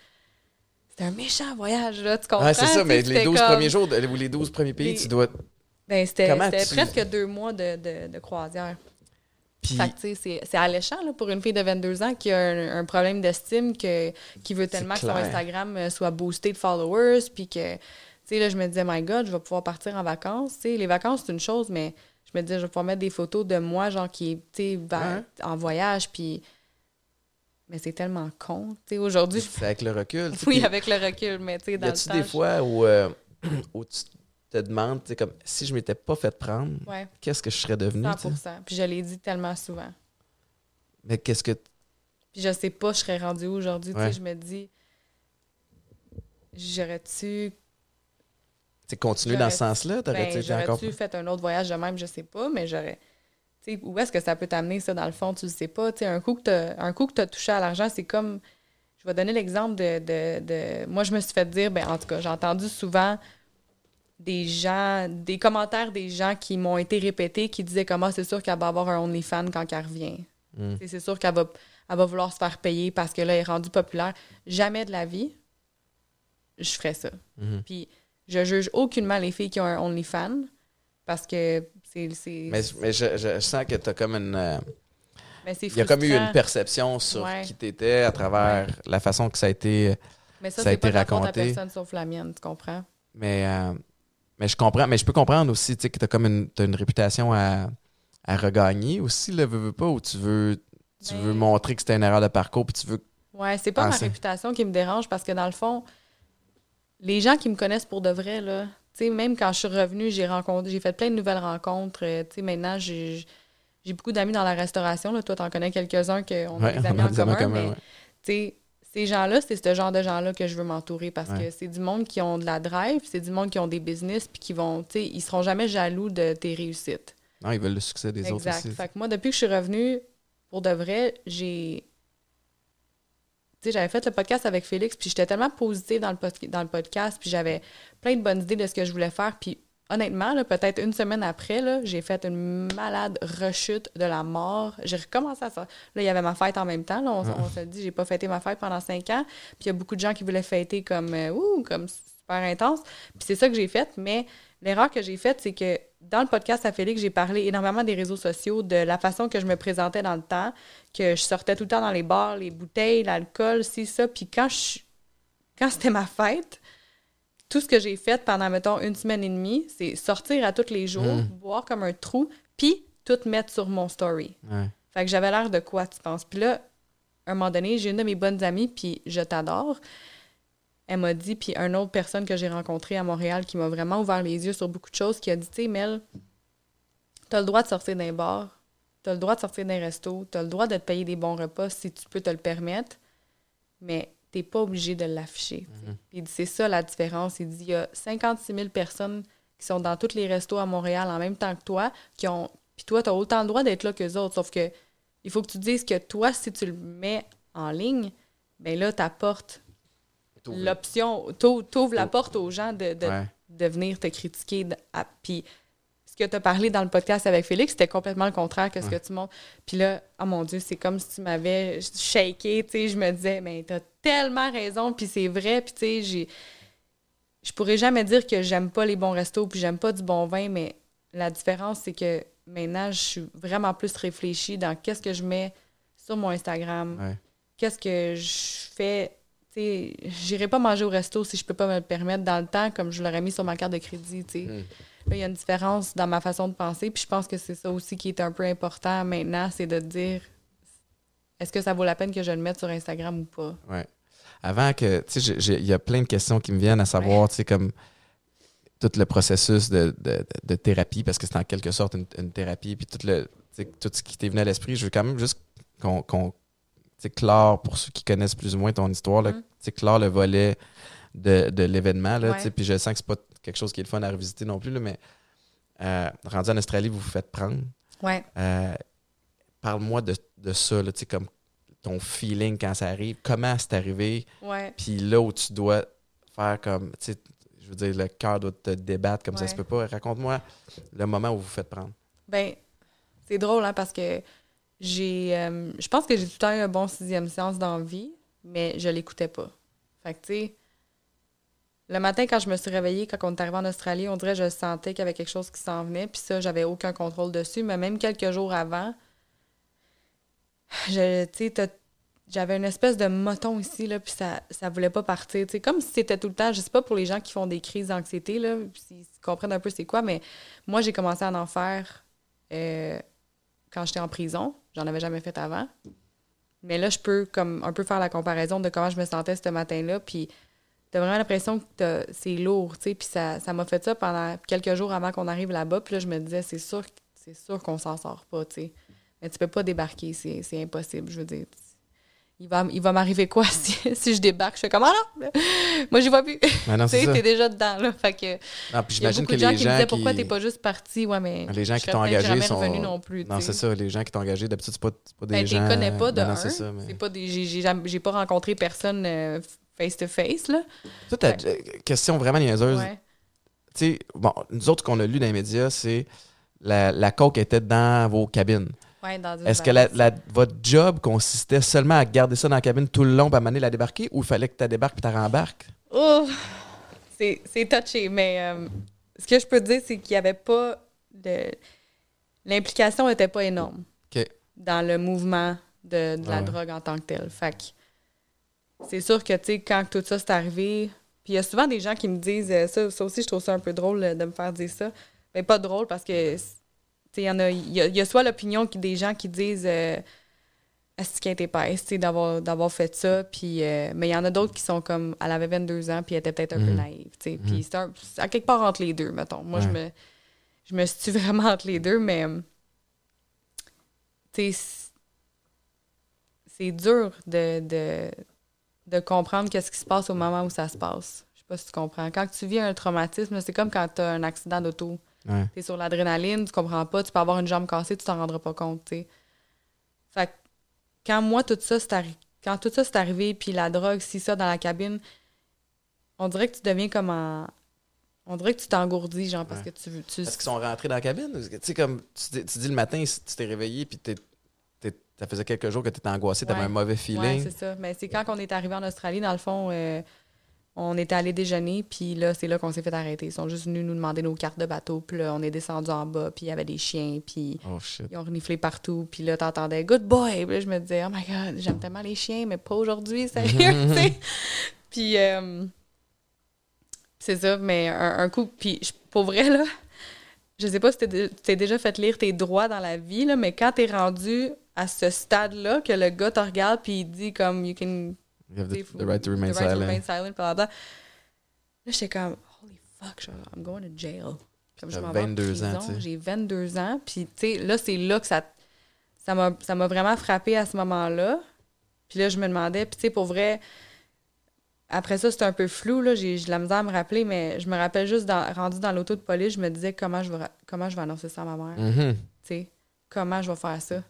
[SPEAKER 2] c'était un méchant voyage, là, tu comprends?
[SPEAKER 1] C'est ça, mais les
[SPEAKER 2] c'était
[SPEAKER 1] 12
[SPEAKER 2] comme-
[SPEAKER 1] premiers jours, ou les 12 premiers pays,
[SPEAKER 2] Les-
[SPEAKER 1] tu dois.
[SPEAKER 2] Ben, c'était
[SPEAKER 1] tu-
[SPEAKER 2] presque deux mois de, de, de croisière.
[SPEAKER 1] Puis,
[SPEAKER 2] c'est- c'est alléchant là, pour une fille de 22 ans qui a un, un problème d'estime, qui veut tellement que son. Instagram euh, soit boosté de followers, puis que, tu sais, là, je me disais, my God, je vais pouvoir partir en vacances. Tu sais, les vacances, c'est une chose, mais je me disais, je vais pouvoir mettre des photos de moi, genre, qui est, tu sais, en voyage, puis. Mais c'est tellement con. Tu aujourd'hui,
[SPEAKER 1] c'est avec le recul. tu
[SPEAKER 2] oui, avec le recul, mais tu sais,
[SPEAKER 1] Y
[SPEAKER 2] dans le
[SPEAKER 1] a-tu
[SPEAKER 2] temps.
[SPEAKER 1] des
[SPEAKER 2] je-
[SPEAKER 1] fois où, euh, où tu te demandes, tu comme si je m'étais pas fait prendre,
[SPEAKER 2] Ouais,
[SPEAKER 1] qu'est-ce que je serais devenu? tu sais?
[SPEAKER 2] 100 Puis je l'ai dit tellement souvent.
[SPEAKER 1] Mais qu'est-ce que.
[SPEAKER 2] Puis je sais pas, je serais rendue où aujourd'hui. Tu
[SPEAKER 1] Ouais.
[SPEAKER 2] je me dis, j'aurais-tu
[SPEAKER 1] Tu sais, continuer dans ce sens-là,
[SPEAKER 2] Ben,
[SPEAKER 1] encore.
[SPEAKER 2] J'aurais-tu fait un autre voyage de même, je sais pas, mais j'aurais. Tu où est-ce que ça peut t'amener, ça, dans le fond, tu le sais pas. Tu un coup que que t'as touché à l'argent, c'est comme. Je vais donner l'exemple de, de, de- Moi, je me suis fait dire, ben, en tout cas, j'ai entendu souvent des gens, des commentaires des gens qui m'ont été répétés qui disaient comment c'est sûr qu'elle va avoir un OnlyFans quand elle revient.
[SPEAKER 1] Mm.
[SPEAKER 2] Tu sais, C'est sûr qu'elle va, elle va vouloir se faire payer parce que là, elle est rendue populaire. Jamais de la vie, je ferais ça.
[SPEAKER 1] Mhm.
[SPEAKER 2] Puis je juge aucunement les filles qui ont un OnlyFans parce que c'est. c'est-
[SPEAKER 1] Mais, mais je, je sens que t'as comme une. euh,
[SPEAKER 2] mais c'est
[SPEAKER 1] Il y a comme eu une perception sur
[SPEAKER 2] Ouais.
[SPEAKER 1] qui t'étais à travers la façon que ça a été.
[SPEAKER 2] Mais ça,
[SPEAKER 1] ça a
[SPEAKER 2] c'est pas
[SPEAKER 1] été
[SPEAKER 2] à
[SPEAKER 1] raconté.
[SPEAKER 2] personne sauf la mienne, tu comprends?
[SPEAKER 1] Mais, euh, mais je comprends. Mais je peux comprendre aussi, tu sais, que t'as comme une, t'as une réputation à, à regagner aussi, le veux, veux pas, où tu veux, tu
[SPEAKER 2] Ben-
[SPEAKER 1] veux montrer que c'était une erreur de parcours, puis tu veux.
[SPEAKER 2] Ouais, c'est pas
[SPEAKER 1] Ah,
[SPEAKER 2] ma
[SPEAKER 1] c'est-
[SPEAKER 2] réputation qui me dérange parce que dans le fond, les gens qui me connaissent pour de vrai, là, tu sais, même quand je suis revenue, j'ai rencontré, j'ai fait plein de nouvelles rencontres. euh, Tu sais, maintenant, j'ai j'ai beaucoup d'amis dans la restauration. Là. Toi, t'en connais quelques-uns qu'on a
[SPEAKER 1] Ouais,
[SPEAKER 2] des
[SPEAKER 1] on
[SPEAKER 2] amis
[SPEAKER 1] a
[SPEAKER 2] en
[SPEAKER 1] des amis en
[SPEAKER 2] commun,
[SPEAKER 1] commun,
[SPEAKER 2] mais
[SPEAKER 1] ouais.
[SPEAKER 2] tu sais, ces gens-là, c'est ce genre de gens-là que je veux m'entourer parce
[SPEAKER 1] Ouais.
[SPEAKER 2] que c'est du monde qui ont de la drive, c'est du monde qui ont des business, puis qui vont, tu sais, ils seront jamais jaloux de tes réussites.
[SPEAKER 1] Non, ils veulent le succès des autres
[SPEAKER 2] exact.
[SPEAKER 1] aussi.
[SPEAKER 2] Fait que moi, depuis que je suis revenue, pour de vrai, j'ai. Sais, j'avais fait le podcast avec Félix, puis j'étais tellement positive dans le, pod- dans le podcast, puis j'avais plein de bonnes idées de ce que je voulais faire. Puis honnêtement, peut-être une semaine après, j'ai fait une malade rechute de la mort. J'ai recommencé à ça. Là, il y avait ma fête en même temps. Là, on, on se dit, j'ai pas fêté ma fête pendant cinq ans. Puis il y a beaucoup de gens qui voulaient fêter comme, euh, ouh, comme super intense. Puis c'est ça que j'ai fait. Mais l'erreur que j'ai faite, c'est que dans le podcast à Félix, j'ai parlé énormément des réseaux sociaux, de la façon que je me présentais dans le temps, que je sortais tout le temps dans les bars, les bouteilles, l'alcool, ci, ça. Puis quand je quand c'était ma fête, tout ce que j'ai fait pendant, mettons, une semaine et demie, c'est sortir à tous les jours,
[SPEAKER 1] Mm.
[SPEAKER 2] boire comme un trou, puis tout mettre sur mon story.
[SPEAKER 1] Ouais.
[SPEAKER 2] Fait que j'avais l'air de quoi, tu penses? Puis là, à un moment donné, j'ai une de mes bonnes amies, puis je t'adore. Elle m'a dit, puis une autre personne que j'ai rencontrée à Montréal qui m'a vraiment ouvert les yeux sur beaucoup de choses, qui a dit, tu sais, Mel, t'as le droit de sortir d'un bar, t'as le droit de sortir d'un resto, t'as le droit de te payer des bons repas si tu peux te le permettre, mais t'es pas obligé de l'afficher. Puis il dit, c'est ça la différence. Il dit, il y a 56 000 personnes qui sont dans tous les restos à Montréal en même temps que toi, qui ont... Puis toi, t'as autant le droit d'être là qu'eux autres, sauf que il faut que tu dises que toi, si tu le mets en ligne, ben là, t'apportes l'option, t'ou- t'ouvres la porte aux gens de, de,
[SPEAKER 1] Ouais.
[SPEAKER 2] de venir te critiquer. à- Puis ce que tu as parlé dans le podcast avec Félix, c'était complètement le contraire que ce que tu montres. Puis là, oh mon Dieu, c'est comme si tu m'avais shaké, tu sais, je me disais, mais t'as tellement raison, puis c'est vrai, puis tu sais, j'ai... Je pourrais jamais dire que j'aime pas les bons restos, puis j'aime pas du bon vin, mais la différence, c'est que maintenant, je suis vraiment plus réfléchie dans qu'est-ce que je mets sur mon Instagram,
[SPEAKER 1] Ouais.
[SPEAKER 2] qu'est-ce que je fais. Sais, j'irai pas manger au resto si je peux pas me le permettre dans le temps, comme je l'aurais mis sur ma carte de crédit, tu sais.
[SPEAKER 1] Mm.
[SPEAKER 2] Là, il y a une différence dans ma façon de penser, puis je pense que c'est ça aussi qui est un peu important maintenant, c'est de dire est-ce que ça vaut la peine que je le mette sur Instagram ou pas?
[SPEAKER 1] Ouais. Avant que, tu sais, il y a plein de questions qui me viennent à savoir, tu sais, comme tout le processus de, de- de thérapie, parce que c'est en quelque sorte une, une thérapie, puis tout, le, tout ce qui t'est venu à l'esprit. Je veux quand même juste qu'on clore, pour ceux qui connaissent plus ou moins ton histoire, là, sais, clore le volet de, de l'événement,
[SPEAKER 2] Ouais.
[SPEAKER 1] puis je sens que c'est pas quelque chose qui est le fun à revisiter non plus, là, mais Euh, rendu en Australie, vous vous faites prendre.
[SPEAKER 2] Ouais.
[SPEAKER 1] Euh, Parle-moi de, de ça, là, tu sais, comme ton feeling quand ça arrive. Comment c'est arrivé? Puis là où tu dois faire comme, tu sais, je veux dire, le cœur doit te débattre comme ça
[SPEAKER 2] Ouais.
[SPEAKER 1] se peut pas. Raconte-moi le moment où vous vous faites prendre.
[SPEAKER 2] Ben, c'est drôle, hein, parce que j'ai. euh, je pense que j'ai tout le temps eu un bon sixième sens dans la vie, mais je l'écoutais pas. Fait que, tu sais, le matin, quand je me suis réveillée, quand on est arrivé en Australie, on dirait que je sentais qu'il y avait quelque chose qui s'en venait, puis ça, j'avais aucun contrôle dessus, mais même quelques jours avant, tu sais, j'avais une espèce de moton ici, là, puis ça, ça voulait pas partir. Comme si c'était tout le temps, je sais pas pour les gens qui font des crises d'anxiété, là, s'ils comprennent un peu c'est quoi, mais moi, j'ai commencé à en faire euh, quand j'étais en prison. J'en avais jamais fait avant. Mais là, je peux comme un peu faire la comparaison de comment je me sentais ce matin-là. Puis t'as vraiment l'impression que c'est lourd, tu. Puis ça m'a fait ça pendant quelques jours avant qu'on arrive là-bas. Puis là, je me disais, c'est sûr, c'est sûr qu'on s'en sort pas, tu sais. Mais tu peux pas débarquer, c'est impossible, je veux dire. Il va, il va m'arriver quoi si, si je débarque? Je fais comme, ah non! Moi, j'y vois plus.
[SPEAKER 1] Non,
[SPEAKER 2] tu sais, t'es déjà dedans, là. Fait que,
[SPEAKER 1] Non, puis
[SPEAKER 2] il y a beaucoup
[SPEAKER 1] que
[SPEAKER 2] de gens qui me disaient
[SPEAKER 1] qui...
[SPEAKER 2] pourquoi t'es pas juste parti? Ouais, mais.
[SPEAKER 1] Les gens qui t'ont engagé sont-
[SPEAKER 2] revenu non plus.
[SPEAKER 1] Non, c'est ça. Les gens qui t'ont engagé, d'habitude, c'est pas, pas des
[SPEAKER 2] Ben,
[SPEAKER 1] gens...
[SPEAKER 2] connais pas de
[SPEAKER 1] Non, non,
[SPEAKER 2] un.
[SPEAKER 1] c'est ça, mais...
[SPEAKER 2] Pas des. J'ai, pas rencontré personne euh, face to face, là.
[SPEAKER 1] Toi, t'as-
[SPEAKER 2] Ouais.
[SPEAKER 1] euh, question vraiment niaiseuse.
[SPEAKER 2] Ouais.
[SPEAKER 1] Tu sais, bon, nous autres, qu'on a lu dans les médias, c'est la, la coke était dans vos cabines.
[SPEAKER 2] Ouais,
[SPEAKER 1] Est-ce que la,
[SPEAKER 2] valise.
[SPEAKER 1] la- votre job consistait seulement à garder ça dans la cabine tout le long, puis à mener la débarquer, ou il fallait que tu débarques puis tu rembarques?
[SPEAKER 2] Oh! C'est, touché, mais euh, ce que je peux te dire, c'est qu'il y avait pas de. L'implication était pas énorme dans le mouvement de, de la
[SPEAKER 1] Ouais.
[SPEAKER 2] drogue en tant que telle. Fait que c'est sûr que, tu sais, quand tout ça s'est arrivé, puis il y a souvent des gens qui me disent, euh, ça, ça aussi, je trouve ça un peu drôle euh, de me faire dire ça. Mais pas drôle parce que, il y en a, y, a- il y a soit l'opinion des gens qui disent, euh, est-ce qu'elle était épaisse, d'avoir, d'avoir fait ça, puis, euh, mais il y en a d'autres qui sont comme, elle avait 22 ans, puis elle était peut-être un peu
[SPEAKER 1] Mhm.
[SPEAKER 2] naïve. Puis c'est un- à quelque part entre les deux, mettons. Moi, je, me, je me situe vraiment entre les deux, mais, euh, c'est dur de, de, de comprendre qu'est-ce qui se passe au moment où ça se passe. Je sais pas si tu comprends. Quand tu vis un traumatisme, c'est comme quand tu as un accident d'auto.
[SPEAKER 1] Ouais.
[SPEAKER 2] Tu es sur l'adrénaline, tu comprends pas, tu peux avoir une jambe cassée, tu t'en rendras pas compte. Fait que quand moi, tout ça, c'est arri- quand tout ça c'est arrivé, puis la drogue, si ça, dans la cabine, on dirait que tu deviens comme en... On dirait que tu t'engourdis, genre, parce
[SPEAKER 1] Ouais.
[SPEAKER 2] que tu... veux- tu
[SPEAKER 1] Est-ce qu'ils sont rentrés dans la cabine? Parce Tu sais, comme tu, dis- tu dis le matin, tu t'es réveillé, puis t'es- ça faisait quelques jours que tu étais angoissé, tu avais
[SPEAKER 2] Ouais.
[SPEAKER 1] un mauvais
[SPEAKER 2] Ouais,
[SPEAKER 1] feeling.
[SPEAKER 2] c'est ça. Mais c'est quand on est arrivé en Australie, dans le fond, euh, on était allé déjeuner, puis là, c'est là qu'on s'est fait arrêter. Ils sont juste venus nous demander nos cartes de bateau, puis là, on est descendu en bas, puis il y avait des chiens, puis
[SPEAKER 1] oh
[SPEAKER 2] ils ont reniflé partout, puis là, t'entendais « Good boy! » Puis là, je me disais « Oh my God, j'aime tellement les chiens, mais pas aujourd'hui, sérieux! ». Puis, euh, c'est ça, mais un, un coup, puis pour vrai, là, je sais pas si t'es dé- t'es déjà fait lire tes droits dans la vie, là, mais quand t'es rendu à ce stade-là, que le gars te regarde, puis il dit comme « You can
[SPEAKER 1] You have the, the right to remain
[SPEAKER 2] the right to remain silent, blablabla. Là, j'étais comme, holy fuck, je- I'm going to jail. Comme je m'en vais en
[SPEAKER 1] 22 ans.
[SPEAKER 2] J'ai 22 ans. Puis, tu sais, là, c'est là que ça ça m'a ça m'a vraiment frappé à ce moment-là. Puis là, je me demandais, puis tu sais, pour vrai, après ça, c'était un peu flou, là. J'ai de la misère à me rappeler, mais je me rappelle juste, dans, rendu dans l'auto de police, je me disais comment je vais, comment je vais annoncer ça à ma mère
[SPEAKER 1] Mhm.
[SPEAKER 2] tu sais, comment je vais faire ça.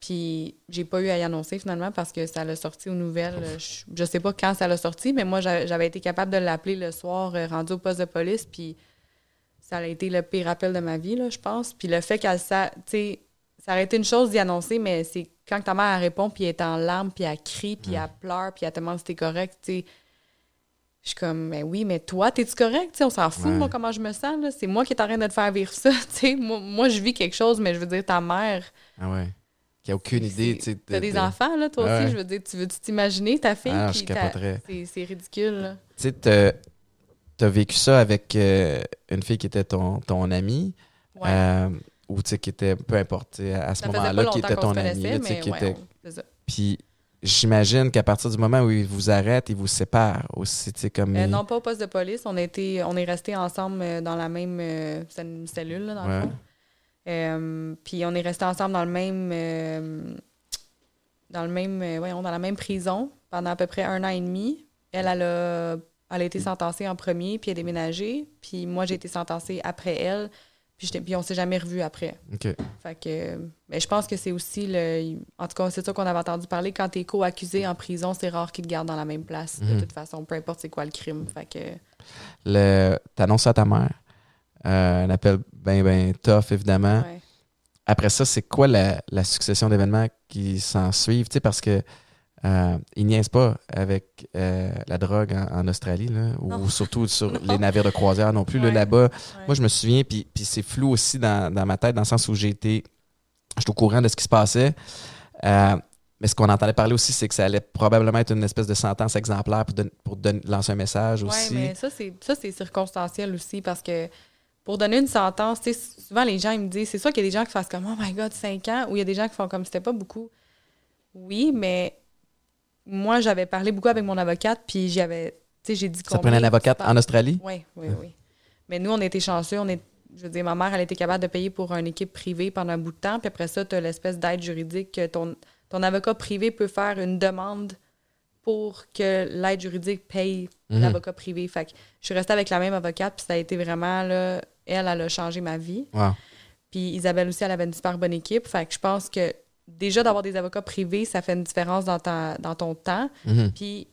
[SPEAKER 2] Puis j'ai pas eu à y annoncer finalement parce que ça l'a sorti aux nouvelles. Je, je sais pas quand ça l'a sorti, mais moi j'a- j'avais été capable de l'appeler le soir euh, rendu au poste de police, puis ça a été le pire appel de ma vie, là, je pense. Puis le fait qu'elle sa- tu sais, ça aurait été une chose d'y annoncer, mais c'est quand ta mère elle répond, puis elle est en larmes, puis elle crie, puis elle pleure, puis elle te demande si t'es correct, tu sais. Je suis comme, mais oui, mais toi, t'es-tu correct? On s'en fout,
[SPEAKER 1] Ouais.
[SPEAKER 2] moi, comment je me sens. là. C'est moi qui est en train de te faire vivre ça. tu sais. Moi, moi, je vis quelque chose, mais je veux dire, ta mère.
[SPEAKER 1] Ah ouais. Qui a aucune idée, tu de-
[SPEAKER 2] T'as des
[SPEAKER 1] de-
[SPEAKER 2] enfants, là, toi
[SPEAKER 1] Ouais.
[SPEAKER 2] aussi. Je veux dire, tu veux-tu t'imaginer ta fille?
[SPEAKER 1] Ah, je capoterais.
[SPEAKER 2] C'est ridicule.
[SPEAKER 1] Tu sais, t'as vécu ça avec euh, une fille qui était ton, ton amie,
[SPEAKER 2] Ouais.
[SPEAKER 1] euh, ou tu sais, qui était, peu importe, à ce moment-là, qui était ton
[SPEAKER 2] connaissait,
[SPEAKER 1] là, tu sais,
[SPEAKER 2] mais
[SPEAKER 1] qui
[SPEAKER 2] ouais,
[SPEAKER 1] était...
[SPEAKER 2] on- c'est ça.
[SPEAKER 1] Puis j'imagine qu'à partir du moment où ils vous arrêtent, ils vous séparent aussi, tu sais, comme...
[SPEAKER 2] Euh,
[SPEAKER 1] ils-
[SPEAKER 2] non, pas au poste de police. On, a été, on est restés ensemble dans la même cellule, là, dans
[SPEAKER 1] Ouais.
[SPEAKER 2] le fond. Euh, puis on est restés ensemble dans le même... euh, dans le même... euh, voyons, dans la même prison pendant à peu près un an et demi. Elle, elle a elle a été sentencée en premier, puis elle a déménagé. Puis moi, j'ai été sentencée après elle. Puis, puis on s'est jamais revus après.
[SPEAKER 1] OK.
[SPEAKER 2] Fait que, mais je pense que c'est aussi le. En tout cas, c'est ça qu'on avait entendu parler. Quand t'es co-accusé en prison, c'est rare qu'ils te gardent dans la même place,
[SPEAKER 1] Mhm.
[SPEAKER 2] de toute façon, peu importe c'est quoi le crime. Fait que.
[SPEAKER 1] Le... T'annonces à ta mère? Euh, un appel bien, bien tough, évidemment.
[SPEAKER 2] ouais.
[SPEAKER 1] Après ça, c'est quoi la, la succession d'événements qui s'en suivent? Tu sais, parce que euh, ils niaisent pas avec euh, la drogue en, en Australie, là, ou surtout sur les navires de croisière non plus.
[SPEAKER 2] Ouais.
[SPEAKER 1] Là-bas,
[SPEAKER 2] Ouais.
[SPEAKER 1] moi, je me souviens, puis, puis c'est flou aussi dans, dans ma tête, dans le sens où j'ai été. J'étais au courant de ce qui se passait. Euh, mais ce qu'on entendait parler aussi, c'est que ça allait probablement être une espèce de sentence exemplaire pour, don- pour don- lancer un message aussi.
[SPEAKER 2] mais ça, c'est ça, c'est circonstanciel aussi parce que pour donner une sentence, tu sais, souvent les gens ils me disent, c'est sûr qu'il y a des gens qui fassent comme Oh my god, 5 ans, ou il y a des gens qui font comme c'était pas beaucoup. Oui, mais moi, j'avais parlé beaucoup avec mon avocate, puis j'avais, tu sais, j'ai dit
[SPEAKER 1] ça prenait un avocate en Australie?
[SPEAKER 2] Oui, oui, oui. Mais nous, on était chanceux. On est, je veux dire, ma mère, elle était capable de payer pour une équipe privée pendant un bout de temps. Puis après ça, tu as l'espèce d'aide juridique que ton, ton avocat privé peut faire une demande pour que l'aide juridique paye
[SPEAKER 1] Mhm.
[SPEAKER 2] l'avocat privé. Fait que je suis restée avec la même avocate, puis ça a été vraiment, là, elle, elle a changé ma vie.
[SPEAKER 1] Wow.
[SPEAKER 2] Puis Isabelle aussi, elle avait une super bonne équipe. Fait que je pense que déjà d'avoir des avocats privés, ça fait une différence dans, ta, dans ton temps.
[SPEAKER 1] Mhm.
[SPEAKER 2] Puis,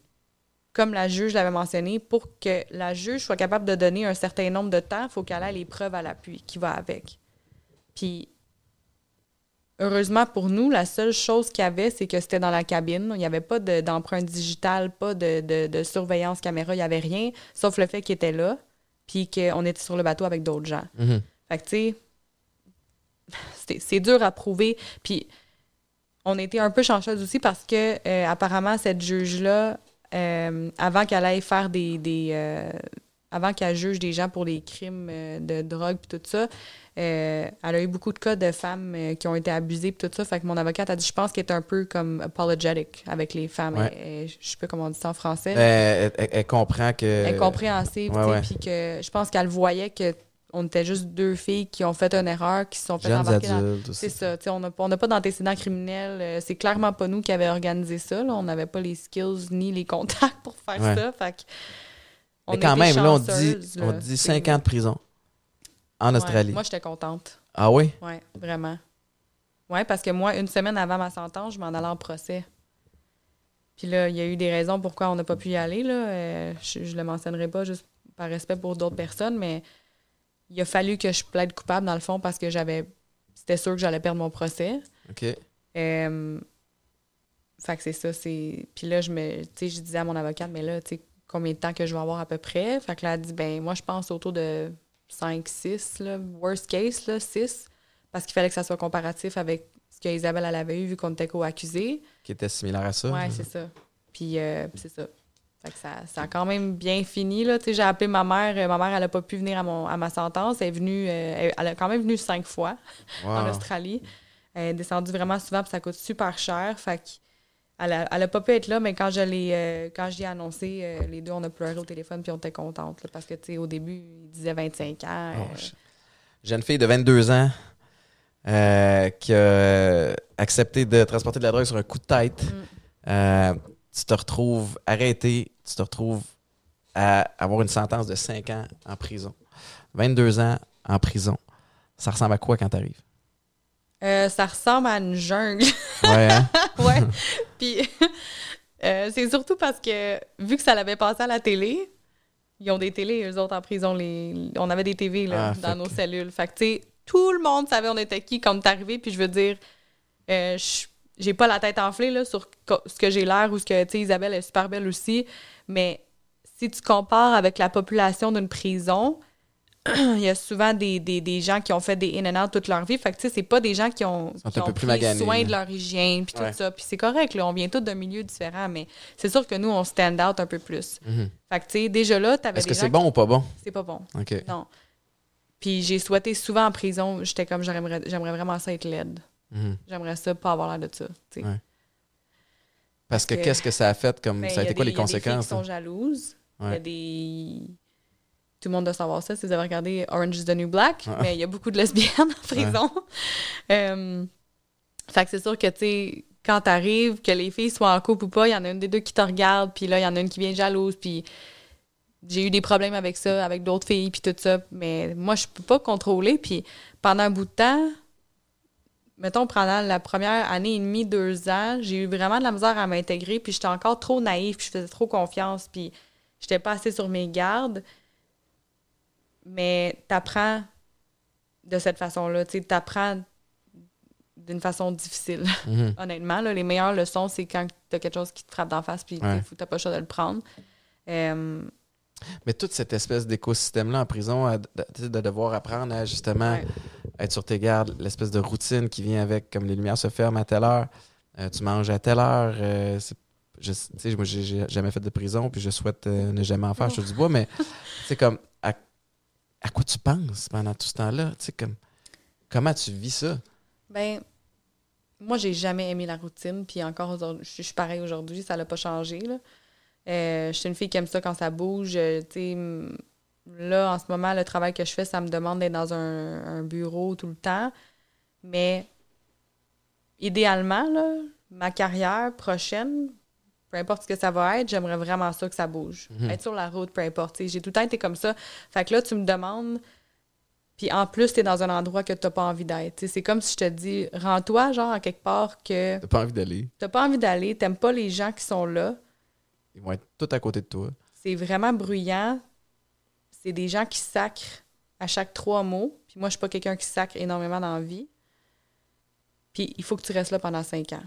[SPEAKER 2] comme la juge l'avait mentionné, pour que la juge soit capable de donner un certain nombre de temps, il faut qu'elle ait les preuves à l'appui qui va avec. Puis, heureusement pour nous, la seule chose qu'il y avait, c'est que c'était dans la cabine. Il n'y avait pas de- d'empreinte digitale, pas de, de- de surveillance caméra, il n'y avait rien, sauf le fait qu'il était là, puis qu'on était sur le bateau avec d'autres gens.
[SPEAKER 1] Mhm.
[SPEAKER 2] Fait que, tu sais, c'est- dur à prouver. Puis, on était un peu chanceuse aussi parce que, euh, apparemment, cette juge-là, euh, avant qu'elle aille faire des. des euh, avant qu'elle juge des gens pour des crimes de drogue puis tout ça, euh, elle a eu beaucoup de cas de femmes euh, qui ont été abusées puis tout ça. Fait que mon avocate a dit, je pense qu'elle est un peu comme apologetic avec les femmes.
[SPEAKER 1] Ouais.
[SPEAKER 2] Elle- elle- je sais pas comment on dit ça en français.
[SPEAKER 1] Elle, elle- elle comprend que.
[SPEAKER 2] Elle est compréhensive, puis que je pense qu'elle voyait que on était juste deux filles qui ont fait une erreur, qui se sont fait
[SPEAKER 1] Jeunes
[SPEAKER 2] embarquer dans...
[SPEAKER 1] adultes aussi.
[SPEAKER 2] C'est ça, on n'a on pas d'antécédents criminels. euh, c'est clairement pas nous qui avions organisé ça. Là. On n'avait pas les skills ni les contacts pour faire
[SPEAKER 1] Ouais.
[SPEAKER 2] ça. Fait que on
[SPEAKER 1] Mais quand même, là, on dit,
[SPEAKER 2] chanceuses,
[SPEAKER 1] on
[SPEAKER 2] là.
[SPEAKER 1] dit
[SPEAKER 2] C'est-
[SPEAKER 1] 5 ans de prison en
[SPEAKER 2] Ouais.
[SPEAKER 1] Australie.
[SPEAKER 2] Moi, j'étais contente.
[SPEAKER 1] Ah oui?
[SPEAKER 2] Oui, vraiment. Oui, parce que moi, une semaine avant ma sentence, je m'en allais en procès. Puis là, il y a eu des raisons pourquoi on n'a pas pu y aller. Là. Euh, je ne le mentionnerai pas juste par respect pour d'autres personnes, mais il a fallu que je plaide coupable, dans le fond, parce que j'avais. C'était sûr que j'allais perdre mon procès.
[SPEAKER 1] OK.
[SPEAKER 2] Euh, fait que c'est ça, c'est. Puis là, je me. Tu sais, je disais à mon avocate, mais là, tu sais, combien de temps que je vais avoir à peu près? Fait que là, elle dit, ben, moi, je pense autour de 5, 6, là. Worst case, là, 6. Parce qu'il fallait que ça soit comparatif avec ce que Isabelle, elle avait eu, vu qu'on était co-accusés.
[SPEAKER 1] Qui était similaire à ça.
[SPEAKER 2] Ouais, c'est ça. Puis, euh, c'est ça. Fait que ça, ça a quand même bien fini, là. J'ai appelé ma mère. Euh, Ma mère, elle a pas pu venir à, mon, à ma sentence. Elle est venue. euh, elle, a quand même venu cinq fois en. Australie. Elle est descendue vraiment souvent, puis ça coûte super cher. Fait a, elle a pas pu être là, mais quand je l'ai, euh, quand annoncé, euh, les deux, on a pleuré au téléphone, puis on était contentes. là, parce que, tu sais, au début, il disait 25 ans.
[SPEAKER 1] Oh,
[SPEAKER 2] euh,
[SPEAKER 1] je- Jeune fille de 22 ans euh, qui a accepté de transporter de la drogue sur un coup de tête.
[SPEAKER 2] Mm.
[SPEAKER 1] Tu te retrouves arrêté, tu te retrouves à avoir une sentence de 5 ans en prison. 22 ans en prison. Ça ressemble à quoi quand t'arrives?
[SPEAKER 2] Euh, ça ressemble à une jungle.
[SPEAKER 1] Ouais, hein?
[SPEAKER 2] ouais. Puis euh, c'est surtout parce que vu que ça l'avait passé à la télé, ils ont des télés, eux autres, en prison. Les... On avait des TV là,
[SPEAKER 1] Ah,
[SPEAKER 2] dans nos
[SPEAKER 1] que-
[SPEAKER 2] cellules. Fait que, tu sais, tout le monde savait on était qui quand t'es arrivé. Puis je veux dire, euh, je- j'ai pas la tête enflée là, sur ce que j'ai l'air ou ce que, tu sais, Isabelle est super belle aussi. Mais si tu compares avec la population d'une prison, il y a souvent des, des, des gens qui ont fait des in and out toute leur vie. Fait que, tu sais, c'est pas des gens qui ont, qui ont pris
[SPEAKER 1] maganés,
[SPEAKER 2] soin
[SPEAKER 1] là.
[SPEAKER 2] de leur hygiène, puis
[SPEAKER 1] Ouais.
[SPEAKER 2] tout ça. Puis c'est correct, là. On vient tous d'un milieu différent, mais c'est sûr que nous, on stand out un peu plus.
[SPEAKER 1] Mhm.
[SPEAKER 2] Fait que, tu sais, déjà là, t'avais
[SPEAKER 1] Est-ce que c'est bon ou pas bon?
[SPEAKER 2] C'est pas bon.
[SPEAKER 1] OK.
[SPEAKER 2] Non. Puis j'ai souhaité souvent en prison, j'étais comme, j'aimerais j'aimerais vraiment ça être laide.
[SPEAKER 1] Mhm.
[SPEAKER 2] J'aimerais ça pas avoir l'air de ça, tu sais.
[SPEAKER 1] Ouais. Parce que qu'est-ce que ça a fait comme.
[SPEAKER 2] Ben,
[SPEAKER 1] ça a été quoi
[SPEAKER 2] des-
[SPEAKER 1] les
[SPEAKER 2] il y a des filles
[SPEAKER 1] conséquences?
[SPEAKER 2] qui sont
[SPEAKER 1] hein?
[SPEAKER 2] jalouses. Il y a des. Tout le monde doit savoir ça si vous avez regardé Orange is the New Black,
[SPEAKER 1] Ah.
[SPEAKER 2] mais il y a beaucoup de lesbiennes en prison. Euh, fait que c'est sûr que, tu sais, quand t'arrives, que les filles soient en couple ou pas, il y en a une des deux qui te regarde, puis là, il y en a une qui vient jalouse, puis j'ai eu des problèmes avec ça, avec d'autres filles, puis tout ça. Mais moi, je peux pas contrôler. Puis pendant un bout de temps, mettons, pendant la première année et demie, deux ans, j'ai eu vraiment de la misère à m'intégrer, puis j'étais encore trop naïve, puis je faisais trop confiance, puis j'étais pas assez sur mes gardes. Mais t'apprends de cette façon-là, tu sais, t'apprends d'une façon difficile.
[SPEAKER 1] Mhm.
[SPEAKER 2] Honnêtement, là, les meilleures leçons, c'est quand t'as quelque chose qui te frappe d'en face, puis
[SPEAKER 1] Ouais.
[SPEAKER 2] t'as pas le choix de le prendre. Euh,
[SPEAKER 1] Mais toute cette espèce d'écosystème-là en prison, à- de, devoir apprendre à justement
[SPEAKER 2] ouais.
[SPEAKER 1] être sur tes gardes, l'espèce de routine qui vient avec, comme les lumières se ferment à telle heure, euh, tu manges à telle heure. euh, je, sais, moi, j'ai jamais fait de prison, puis je souhaite euh, ne jamais en faire, je te du bois, mais c'est comme, à, à quoi tu penses pendant tout ce temps-là? Tu comme, comment tu vis ça?
[SPEAKER 2] Ben, moi, j'ai jamais aimé la routine, puis encore je suis pareil aujourd'hui, ça l'a pas changé, là. Euh, je suis une fille qui aime ça quand ça bouge. euh, là, en ce moment, le travail que je fais, ça me demande d'être dans un, un bureau tout le temps. Mais idéalement, là, ma carrière prochaine, peu importe ce que ça va être, j'aimerais vraiment ça que ça bouge.
[SPEAKER 1] Mhm.
[SPEAKER 2] Être sur la route, peu importe. tu J'ai tout le temps été comme ça. Fait que là, tu me demandes, puis en plus, tu es dans un endroit que tu n'as pas envie d'être. Tu C'est comme si je te dis, rends-toi, genre, à quelque part que
[SPEAKER 1] T'as pas envie d'aller?
[SPEAKER 2] tu pas envie d'aller, t'aimes pas les gens qui sont là.
[SPEAKER 1] Ils vont être tout à côté de toi.
[SPEAKER 2] C'est vraiment bruyant. C'est des gens qui sacrent à chaque trois mots. Puis moi, je suis pas quelqu'un qui sacre énormément dans la vie. Puis il faut que tu restes là pendant cinq ans.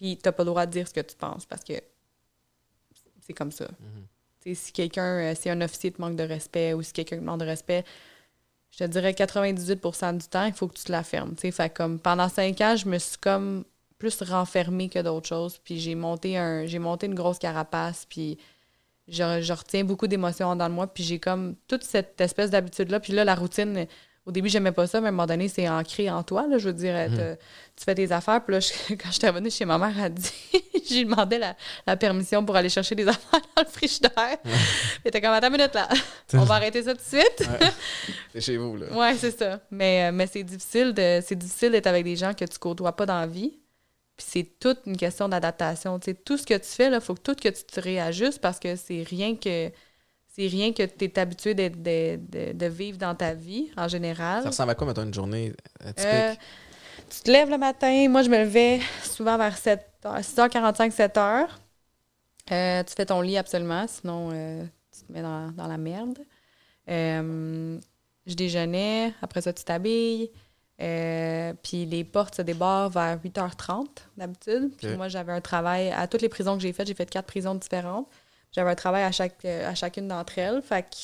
[SPEAKER 2] Puis t'as pas le droit de dire ce que tu penses parce que c'est comme ça. Sais, si quelqu'un, euh, si un officier te manque de respect ou si quelqu'un te manque de respect, je te dirais 98% du temps, il faut que tu te la fermes. Fait comme pendant cinq ans, je me suis comme plus renfermée que d'autres choses. Puis j'ai monté un j'ai monté une grosse carapace. Puis je, je retiens beaucoup d'émotions dans le moi. Puis j'ai comme toute cette espèce d'habitude-là. Puis là, la routine, au début, j'aimais pas ça, mais à un moment donné, c'est ancré en toi. Là, je veux dire, t'as- tu fais tes affaires. Puis là, je- quand j'étais revenue chez ma mère, elle a dit, j'ai demandé la, la permission pour aller chercher des affaires dans le frigidaire. Elle était comme, attends une minute là, on va arrêter ça tout de suite.
[SPEAKER 1] C'est chez vous, là.
[SPEAKER 2] Ouais, c'est ça. Mais, euh, mais c'est difficile de c'est difficile d'être avec des gens que tu côtoies pas dans la vie. Puis c'est toute une question d'adaptation. Tu sais, tout ce que tu fais, il faut que tout que tu te réajustes parce que c'est rien que c'est rien que tu es habitué de, de- de vivre dans ta vie en général.
[SPEAKER 1] Ça ressemble à quoi, mettons, une journée euh, typique?
[SPEAKER 2] Euh, tu te lèves le matin. Moi, je me levais souvent vers 7 heures, 6h45, 7h. Euh, tu fais ton lit absolument, sinon euh, tu te mets dans, dans la merde. Je déjeunais, après ça, tu t'habilles. Puis les portes se débarrent vers 8h30 d'habitude. Puis moi, j'avais un travail à toutes les prisons que j'ai faites. J'ai fait quatre prisons différentes. J'avais un travail à, chaque, euh, à chacune d'entre elles. Fait que,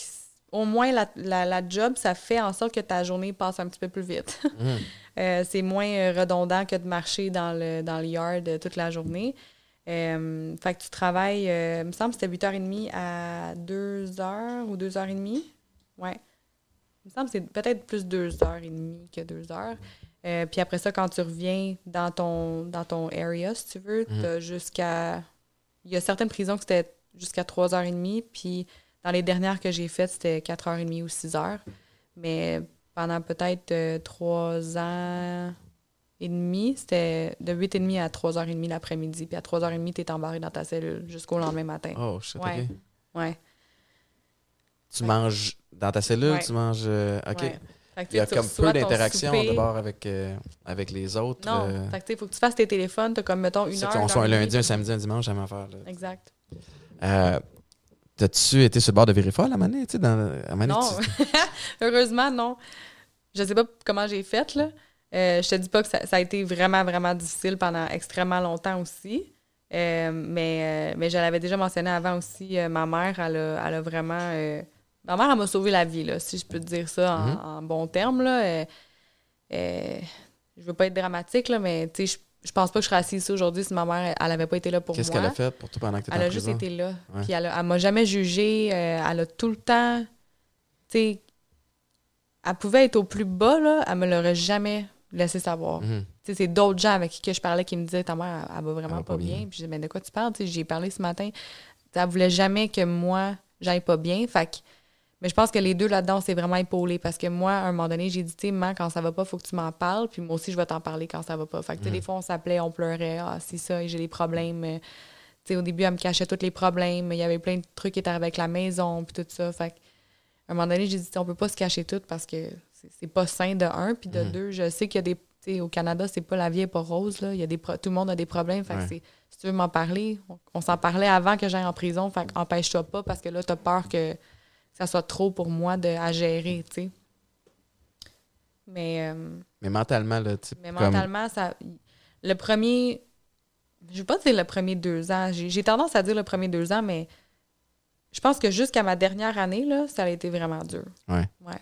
[SPEAKER 2] au moins, la, la, la job, ça fait en sorte que ta journée passe un petit peu plus vite.
[SPEAKER 1] Mhm.
[SPEAKER 2] Euh, c'est moins euh, redondant que de marcher dans le, dans le yard toute la journée. Euh, fait que tu travailles, euh, il me semble que c'était 8h30 à 2h ou 2h30. Ouais. Il me semble que c'est peut-être plus 2h30 que 2h. Euh, puis après ça, quand tu reviens dans ton, dans ton area, si tu veux,
[SPEAKER 1] Mhm.
[SPEAKER 2] t'as jusqu'à. Il y a certaines prisons que c'était jusqu'à 3h30, puis dans les dernières que j'ai faites, c'était 4h30 ou 6h. Mais pendant peut-être euh, trois ans et demi, c'était de 8h30 à 3h30 l'après-midi. Puis à 3h30, tu es embarré dans ta cellule jusqu'au lendemain matin.
[SPEAKER 1] Oh, shit,
[SPEAKER 2] Ouais.
[SPEAKER 1] OK.
[SPEAKER 2] Ouais.
[SPEAKER 1] Tu
[SPEAKER 2] Ouais.
[SPEAKER 1] manges dans ta cellule,
[SPEAKER 2] Ouais.
[SPEAKER 1] tu manges... euh, OK. Il y a comme peu d'interaction d'abord avec, euh, avec les autres.
[SPEAKER 2] Non.
[SPEAKER 1] euh,
[SPEAKER 2] il faut que tu fasses tes téléphones. Tu as comme, mettons, une
[SPEAKER 1] c'est
[SPEAKER 2] heure.
[SPEAKER 1] qu'on
[SPEAKER 2] une
[SPEAKER 1] soit un lundi, un samedi, un dimanche, jamais en faire. là.
[SPEAKER 2] Exact.
[SPEAKER 1] Euh, T'as-tu été sur le bord de virer folle à Mané? Dans, à Mané,
[SPEAKER 2] Non.
[SPEAKER 1] tu-
[SPEAKER 2] Heureusement, non. Je sais pas comment j'ai fait, là. Euh, je te dis pas que ça, ça a été vraiment, vraiment difficile pendant extrêmement longtemps aussi. Euh, mais, euh, mais je l'avais déjà mentionné avant aussi. ma mère, elle a, elle a vraiment. ma mère, elle m'a sauvé la vie, là, si je peux te dire ça en,
[SPEAKER 1] Mhm.
[SPEAKER 2] en bon terme. Là. Je veux pas être dramatique, là, mais tu sais, je, je pense pas que je serais assise ici aujourd'hui si ma mère, elle avait pas été là pour moi.
[SPEAKER 1] Qu'est-ce qu'elle a fait pour toi pendant que tu étais
[SPEAKER 2] Elle
[SPEAKER 1] en
[SPEAKER 2] a juste été là.
[SPEAKER 1] Ouais.
[SPEAKER 2] Puis elle, a- elle m'a jamais jugée. euh, elle a tout le temps. Tu sais, elle pouvait être au plus bas, là. Elle me l'aurait jamais laissé savoir.
[SPEAKER 1] Mhm.
[SPEAKER 2] Tu sais, c'est d'autres gens avec qui je parlais qui me disaient Ta mère, elle, elle va vraiment
[SPEAKER 1] Elle va
[SPEAKER 2] pas,
[SPEAKER 1] pas
[SPEAKER 2] bien.
[SPEAKER 1] bien.
[SPEAKER 2] Puis je disais Mais de quoi tu parles Tu sais, J'y ai parlé ce matin. Tu sais, Elle voulait jamais que moi, j'aille pas bien. Fait que- Mais je pense que les deux là-dedans, c'est vraiment épaulé parce que moi, à un moment donné, j'ai dit, tu sais, quand ça va pas, faut que tu m'en parles. Puis moi aussi, je vais t'en parler quand ça va pas. Fait que, tu sais, des fois, on s'appelait, on pleurait. Ah, c'est ça, j'ai des problèmes. euh, au début, elle me cachait tous les problèmes. Il y avait plein de trucs qui étaient avec la maison, puis tout ça. Fait à un moment donné, j'ai dit, on peut pas se cacher tout parce que c'est pas sain de un. Puis de deux, je sais qu'il y a des. au Canada, c'est pas la vie est pas rose. Là. Il y a des tout le monde a des problèmes. Fait si tu veux m'en parler, on, s'en parlait avant que j'aille en prison. Fait empêche-toi pas parce que là, tu as peur que ça soit trop pour moi de, à gérer. sais. Mais. Euh,
[SPEAKER 1] mais mentalement, là,
[SPEAKER 2] tu Mais mentalement, ça. Le premier. Je veux pas dire le premier deux ans. J'ai tendance à dire le premier deux ans, mais je pense que jusqu'à ma dernière année, là, ça a été vraiment dur.
[SPEAKER 1] Ouais.
[SPEAKER 2] Ouais.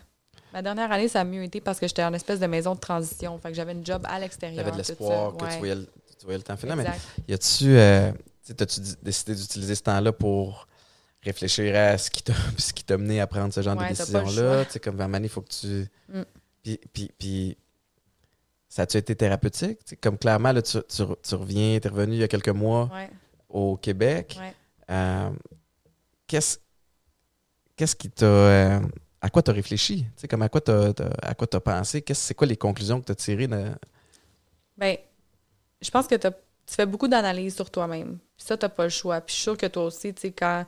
[SPEAKER 2] Ma dernière année, ça a mieux été parce que j'étais en espèce de maison de transition. Fait que j'avais une job à l'extérieur.
[SPEAKER 1] T'avais de l'espoir que tu, voyais le, tu, voyais le, temps finir. Mais y a-tu. Euh, T'as-tu décidé d'utiliser ce temps-là pour réfléchir à ce qui t'a mené à prendre ce genre de décision-là? Comme à il faut que tu. Mm. Puis, puis, puis ça a-tu été thérapeutique? comme clairement, là, tu, tu, tu reviens, tu es revenu il y a quelques mois au Québec. Euh, qu'est-ce, qu'est-ce qui t'a. Euh, à quoi tu as réfléchi? comme à quoi tu à quoi as pensé? Qu'est-ce, c'est quoi les conclusions que tu as tirées? De...
[SPEAKER 2] Ben, je pense que tu fais beaucoup d'analyses sur toi-même. Puis ça, tu pas le choix. Puis je suis sûre que toi aussi, tu sais, quand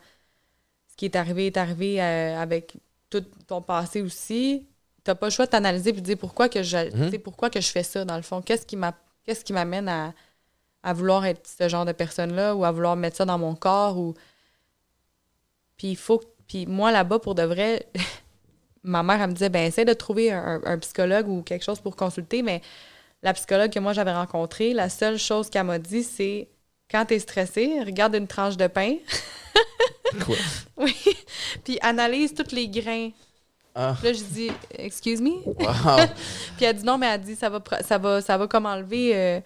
[SPEAKER 2] ce qui est arrivé est arrivé euh, avec tout ton passé aussi, tu pas le choix de t'analyser et de dire pourquoi que je mhm. pourquoi que je fais ça dans le fond. Qu'est-ce qui m'amène à, à, vouloir être ce genre de personne-là ou à vouloir mettre ça dans mon corps ou. Puis il faut puis moi là-bas pour de vrai ma mère elle me disait ben essaie de trouver un, psychologue ou quelque chose pour consulter mais la psychologue que moi j'avais rencontrée la seule chose qu'elle m'a dit c'est quand tu es stressé regarde une tranche de pain
[SPEAKER 1] Quoi?
[SPEAKER 2] oui. Puis analyse tous les grains ah. Là, je dis, excuse me? puis elle dit non, mais elle dit, ça va, ça va, ça va comme enlever. Euh,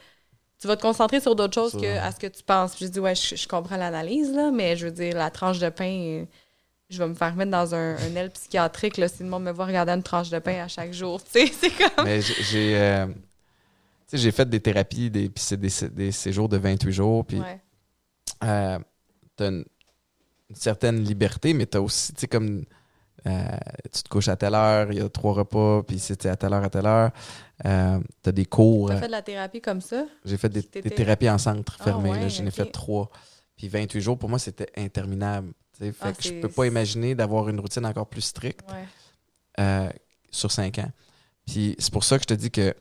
[SPEAKER 2] tu vas te concentrer sur d'autres choses que à ce que tu penses. Puis je dis, ouais, je, comprends l'analyse, là, mais je veux dire, la tranche de pain, je vais me faire mettre dans un, aile psychiatrique, là, si le monde me voit regarder une tranche de pain à chaque jour. Tu sais, c'est comme.
[SPEAKER 1] Mais j'ai. Euh, j'ai fait des thérapies, des, puis c'est des, séjours de 28 jours, puis ouais. euh, t'as une, une, certaine liberté, mais t'as aussi, tu sais, comme euh, tu te couches à telle heure, il y a trois repas, puis c'était à telle heure, à telle heure. Euh, tu as des cours.
[SPEAKER 2] Tu as fait de la thérapie comme ça?
[SPEAKER 1] J'ai fait des, thérapies en centre ah fermé. J'en ai fait trois. Puis 28 jours, pour moi, c'était interminable. Fait ah, que je peux pas imaginer d'avoir une routine encore plus stricte euh, sur cinq ans. Puis c'est pour ça que je te dis que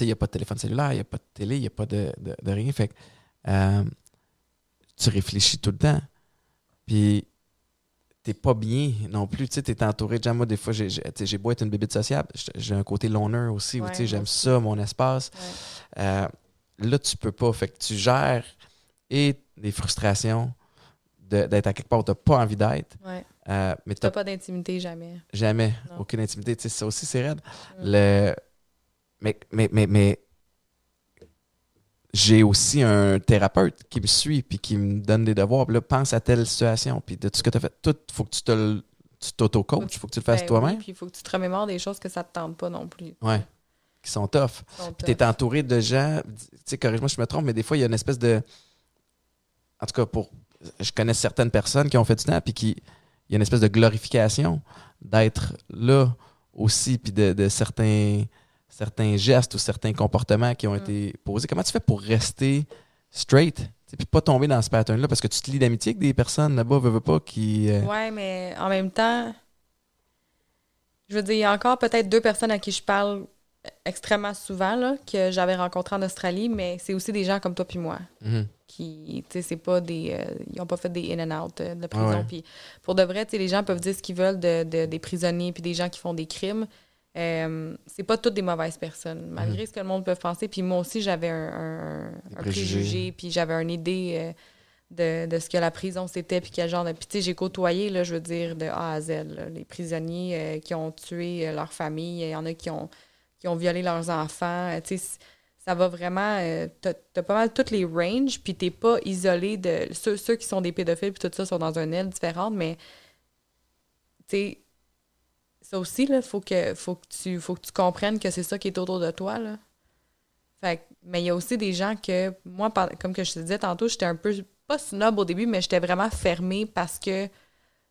[SPEAKER 1] il n'y a pas de téléphone cellulaire, il n'y a pas de télé, il n'y a pas de, rien. Fait que tu réfléchis tout le temps. Puis t'es pas bien non plus. Tu sais, t'es entouré. Déjà, moi, des fois, j'ai beau être une bébête sociable, j'ai un côté loner aussi, tu sais, j'aime ça, mon espace. Euh, là, tu peux pas. Fait que tu gères et des frustrations d'être à quelque part où t'as pas envie d'être.
[SPEAKER 2] Ouais. Euh, mais t'as pas d'intimité jamais.
[SPEAKER 1] Jamais. Aucune intimité. Tu sais, ça aussi, c'est raide. Mm. Le... Mais, mais, mais, mais j'ai aussi un thérapeute qui me suit puis qui me donne des devoirs. Puis là, pense à telle situation. Puis de tout ce que tu as fait, tout, il faut que tu te tu t'auto-coaches, il faut que tu le fasses ben toi-même.
[SPEAKER 2] puis il faut que tu te remémores des choses que ça te tente pas non plus.
[SPEAKER 1] Ouais. Qui sont tough. Puis tu es entouré de gens, tu sais, corrige-moi si je me trompe, mais des fois, il y a une espèce de. En tout cas, pour. Je connais certaines personnes qui ont fait du temps, puis qui. Il y a une espèce de glorification d'être là aussi, puis de, de certains certains gestes ou certains comportements qui ont mm. été posés. Comment tu fais pour rester straight? Puis pas tomber dans ce pattern-là? Parce que tu te lis d'amitié avec des personnes là-bas, veux, veux pas, qui.
[SPEAKER 2] Euh, ouais, mais en même temps, je veux dire, il y a encore peut-être deux personnes à qui je parle extrêmement souvent, là, que j'avais rencontré en Australie, mais c'est aussi des gens comme toi puis moi.
[SPEAKER 1] Mm-hmm.
[SPEAKER 2] Qui, tu sais, c'est pas des. Euh, ils ont pas fait des in and out euh, de prison. Puis pour de vrai, tu sais, les gens peuvent dire ce qu'ils veulent de, des prisonniers puis des gens qui font des crimes. Euh, c'est pas toutes des mauvaises personnes, malgré mhm. ce que le monde peut penser. Puis moi aussi, j'avais un, préjugé, puis j'avais une idée euh, de, ce que la prison c'était, puis quel genre de. Puis tu sais, j'ai côtoyé, là, je veux dire, de A à Z, les prisonniers euh, qui ont tué leur famille, il y en a qui ont, qui ont violé leurs enfants. tu sais, ça va vraiment. t'as as pas mal toutes les ranges, puis t'es pas isolé de. Ceux, ceux qui sont des pédophiles, puis tout ça, sont dans une aile différente, mais tu sais ça aussi, il faut que, faut, que tu, faut que tu comprennes que c'est ça qui est autour de toi. Là. Fait, mais il y a aussi des gens que, moi, comme que je te disais tantôt, j'étais un peu, pas snob au début, mais j'étais vraiment fermée parce que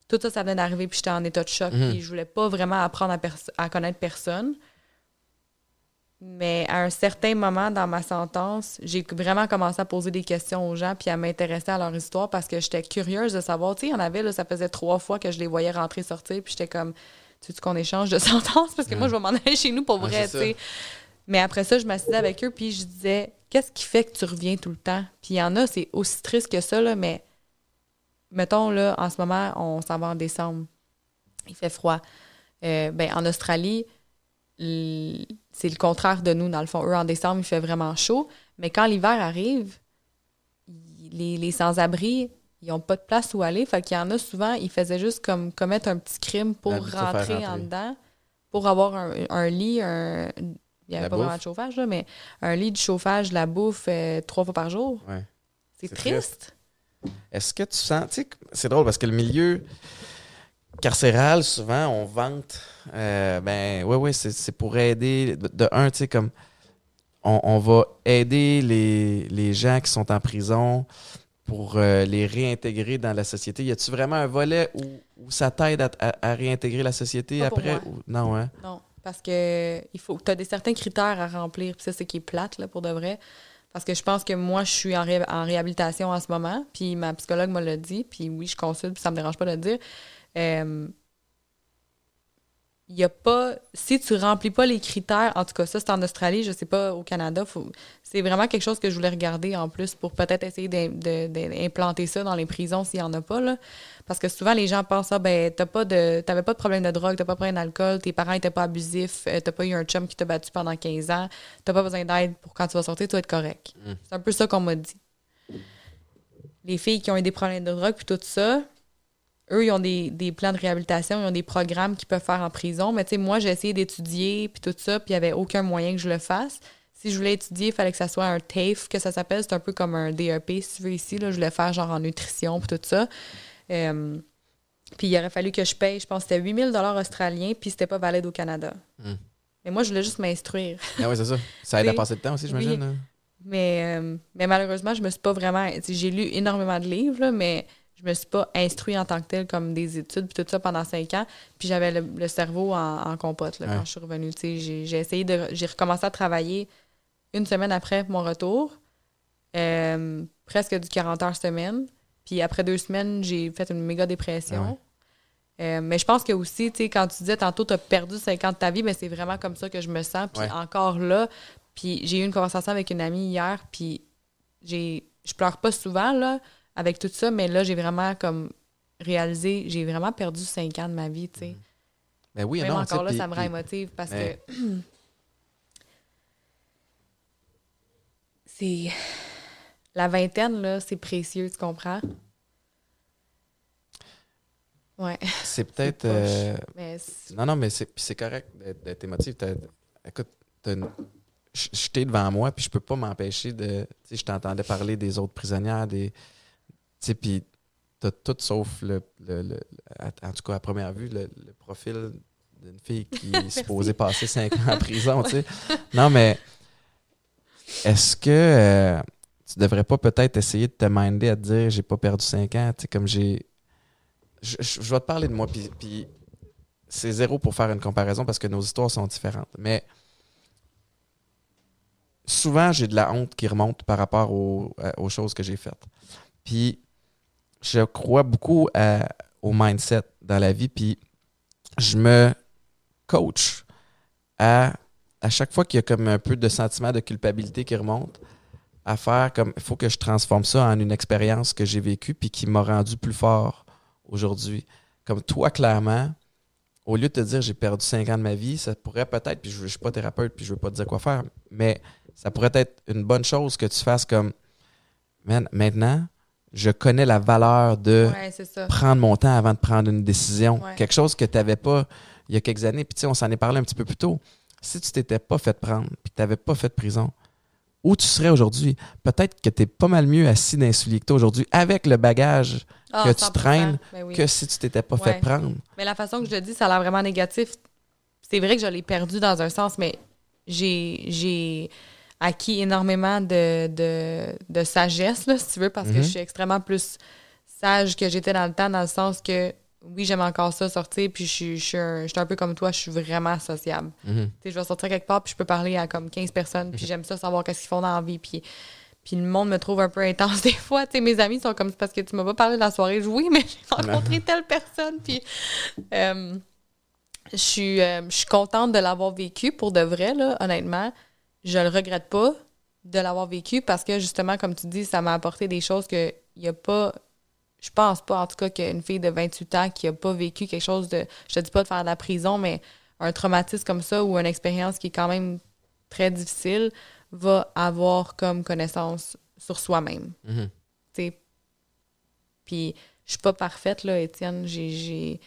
[SPEAKER 2] tout ça, ça venait d'arriver, puis j'étais en état de choc, mhm. puis je voulais pas vraiment apprendre à, à connaître personne. Mais à un certain moment dans ma sentence, j'ai vraiment commencé à poser des questions aux gens puis à m'intéresser à leur histoire parce que j'étais curieuse de savoir. Tu sais, il y en avait, là, ça faisait trois fois que je les voyais rentrer, sortir, puis j'étais comme, tu qu'on échange de sentence? Parce que moi, je vais m'en aller chez nous pour vrai, sais. Mais après ça, je m'assisais avec eux puis je disais, qu'est-ce qui fait que tu reviens tout le temps? Puis il y en a, c'est aussi triste que ça, là, mais mettons, là, en ce moment, on s'en va en décembre. Il fait froid. Euh, ben, en Australie, c'est le contraire de nous, dans le fond. Eux, en décembre, il fait vraiment chaud. Mais quand l'hiver arrive, les, les sans-abri, ils n'ont pas de place où aller. Fait qu'il y en a souvent, ils faisaient juste comme commettre un petit crime pour rentrer, en dedans, pour avoir un, un lit, un. Il n'y avait
[SPEAKER 1] La
[SPEAKER 2] pas vraiment de chauffage, là, mais un lit, du chauffage, de la bouffe euh, trois fois par jour.
[SPEAKER 1] Ouais.
[SPEAKER 2] C'est triste.
[SPEAKER 1] Est-ce que tu sens, tu sais, c'est drôle parce que le milieu carcéral, souvent, on vante, euh, ben, ouais, ouais, c'est c'est pour aider, de, de un, tu sais, comme, on, on va aider les, les gens qui sont en prison pour euh, les réintégrer dans la société? Y a-tu vraiment un volet où, où ça t'aide à, à- à réintégrer la société
[SPEAKER 2] Pas
[SPEAKER 1] après? ou- Non, hein?
[SPEAKER 2] Non, parce que il faut tu as des certains critères à remplir, puis ça c'est qui est plate là pour de vrai. Parce que je pense que moi je suis en, ré- en réhabilitation en ce moment, puis ma psychologue me l'a dit, puis oui, je consulte, puis ça me dérange pas de le dire. Euh, il y a pas si tu remplis pas les critères, en tout cas ça c'est en Australie, je sais pas au Canada, faut c'est vraiment quelque chose que je voulais regarder en plus pour peut-être essayer d'implanter ça dans les prisons s'il y en a pas là. Parce que souvent, les gens pensent, ah, ben, t'as pas de, t'avais pas de problème de drogue, t'as pas de problème d'alcool, tes parents étaient pas abusifs, euh, t'as pas eu un chum qui t'a battu pendant 15 ans, t'as pas besoin d'aide pour quand tu vas sortir, tu vas être correct.
[SPEAKER 1] Mm.
[SPEAKER 2] C'est un peu ça qu'on m'a dit. Les filles qui ont eu des problèmes de drogue, puis tout ça, eux, ils ont des, des plans de réhabilitation, ils ont des programmes qu'ils peuvent faire en prison. Mais tu sais, moi, j'ai essayé d'étudier, puis tout ça, puis il n'y avait aucun moyen que je le fasse. Si je voulais étudier, il fallait que ça soit un TAFE, que ça s'appelle. C'est un peu comme un DEP, si tu veux, ici. Là. Je voulais faire genre en nutrition, puis tout ça. Euh, puis il aurait fallu que je paye, je pense que c'était 8000 dollars australiens, puis c'était pas valide au Canada.
[SPEAKER 1] Mm.
[SPEAKER 2] Mais moi, je voulais juste m'instruire.
[SPEAKER 1] Ah oui, c'est ça. Ça aide à passer le temps aussi, j'imagine.
[SPEAKER 2] oui. Mais, euh, mais malheureusement, je me suis pas vraiment. J'ai lu énormément de livres, là, mais je me suis pas instruit en tant que tel comme des études, puis tout ça pendant cinq ans. Puis j'avais le, le cerveau en, en compote là,
[SPEAKER 1] Ouais.
[SPEAKER 2] quand je suis revenue. Tu sais, J'ai essayé de. J'ai recommencé à travailler une semaine après mon retour, euh, presque du 40 heures semaine. Puis après deux semaines, j'ai fait une méga dépression. Euh, mais je pense que aussi, tu sais, quand tu disais tantôt, tu as perdu 50 de ta vie, mais c'est vraiment comme ça que je me sens. Puis
[SPEAKER 1] Ouais.
[SPEAKER 2] encore là, puis j'ai eu une conversation avec une amie hier, puis j'ai je pleure pas souvent, là, avec tout ça, mais là, j'ai vraiment comme réalisé, j'ai vraiment perdu 5 ans de ma vie, tu sais.
[SPEAKER 1] Ben oui,
[SPEAKER 2] Même
[SPEAKER 1] non,
[SPEAKER 2] encore là, ça me rend
[SPEAKER 1] puis-
[SPEAKER 2] émotive parce
[SPEAKER 1] mais-
[SPEAKER 2] que c'est la vingtaine là, c'est précieux, tu comprends? Ouais,
[SPEAKER 1] C'est peut-être. euh, Non, non, mais c'est correct d'être émotif. T'as- Écoute, t'ai devant moi, puis je peux pas m'empêcher de. Tu sais, je t'entendais parler des autres prisonnières, des. Sais, puis t'as tout sauf le, le- En tout cas, à première vue, le, le profil d'une fille qui est supposée passer cinq ans en prison, tu sais. Non, mais est-ce que euh, tu devrais pas peut-être essayer de te minder à te dire j'ai pas perdu cinq ans, tu sais, comme j'ai. Je, je- je vais te parler de moi, puis, c'est zéro pour faire une comparaison parce que nos histoires sont différentes. Mais souvent, j'ai de la honte qui remonte par rapport à- aux choses que j'ai faites. Puis je crois beaucoup à- au mindset dans la vie, puis je me coach à, à chaque fois qu'il y a comme un peu de sentiment de culpabilité qui remonte, à faire comme il faut que je transforme ça en une expérience que j'ai vécue puis qui m'a rendu plus fort aujourd'hui. Comme toi, clairement, au lieu de te dire j'ai perdu cinq ans de ma vie, ça pourrait peut-être, puis je ne suis pas thérapeute, puis je ne veux pas te dire quoi faire, mais ça pourrait être une bonne chose que tu fasses comme Man, maintenant, je connais la valeur de
[SPEAKER 2] ouais,
[SPEAKER 1] prendre mon temps avant de prendre une décision.
[SPEAKER 2] Ouais.
[SPEAKER 1] Quelque chose que tu n'avais pas il y a quelques années. Puis tu sais, on s'en est parlé un petit peu plus tôt. Si tu t'étais pas fait prendre, puis que tu n'avais pas fait de prison, où tu serais aujourd'hui? Peut-être que tu es pas mal mieux assis dans les que toi aujourd'hui, avec le bagage,
[SPEAKER 2] Ah,
[SPEAKER 1] que tu
[SPEAKER 2] 100%.
[SPEAKER 1] traînes,
[SPEAKER 2] Ben oui.
[SPEAKER 1] que si tu t'étais pas
[SPEAKER 2] Ouais.
[SPEAKER 1] fait prendre.
[SPEAKER 2] Mais la façon que je le dis, ça a l'air vraiment négatif. C'est vrai que je l'ai perdu dans un sens, mais j'ai j'ai acquis énormément de, de, de sagesse, là, si tu veux, parce que
[SPEAKER 1] Mhm.
[SPEAKER 2] je suis extrêmement plus sage que j'étais dans le temps, dans le sens que oui, j'aime encore ça, sortir, puis je suis, je suis un, je suis un peu comme toi, je suis vraiment sociable.
[SPEAKER 1] Mhm.
[SPEAKER 2] Je vais sortir quelque part, puis je peux parler à comme 15 personnes, puis j'aime ça savoir qu'est-ce qu'ils font dans la vie, puis, puis le monde me trouve un peu intense des fois. Mes amis sont comme, C'est parce que tu m'as pas parlé de la soirée. Je dis, oui, mais j'ai rencontré telle personne, puis euh, je suis, euh, je suis contente de l'avoir vécu pour de vrai, là, honnêtement. Je le regrette pas de l'avoir vécu parce que, justement, comme tu dis, ça m'a apporté des choses que il y a pas... Je pense pas, en tout cas, qu'une fille de 28 ans qui a pas vécu quelque chose de... Je te dis pas de faire de la prison, mais un traumatisme comme ça ou une expérience qui est quand même très difficile va avoir comme connaissance sur soi-même. Tu sais. Puis je suis pas parfaite, là, Étienne. J'ai, j'ai-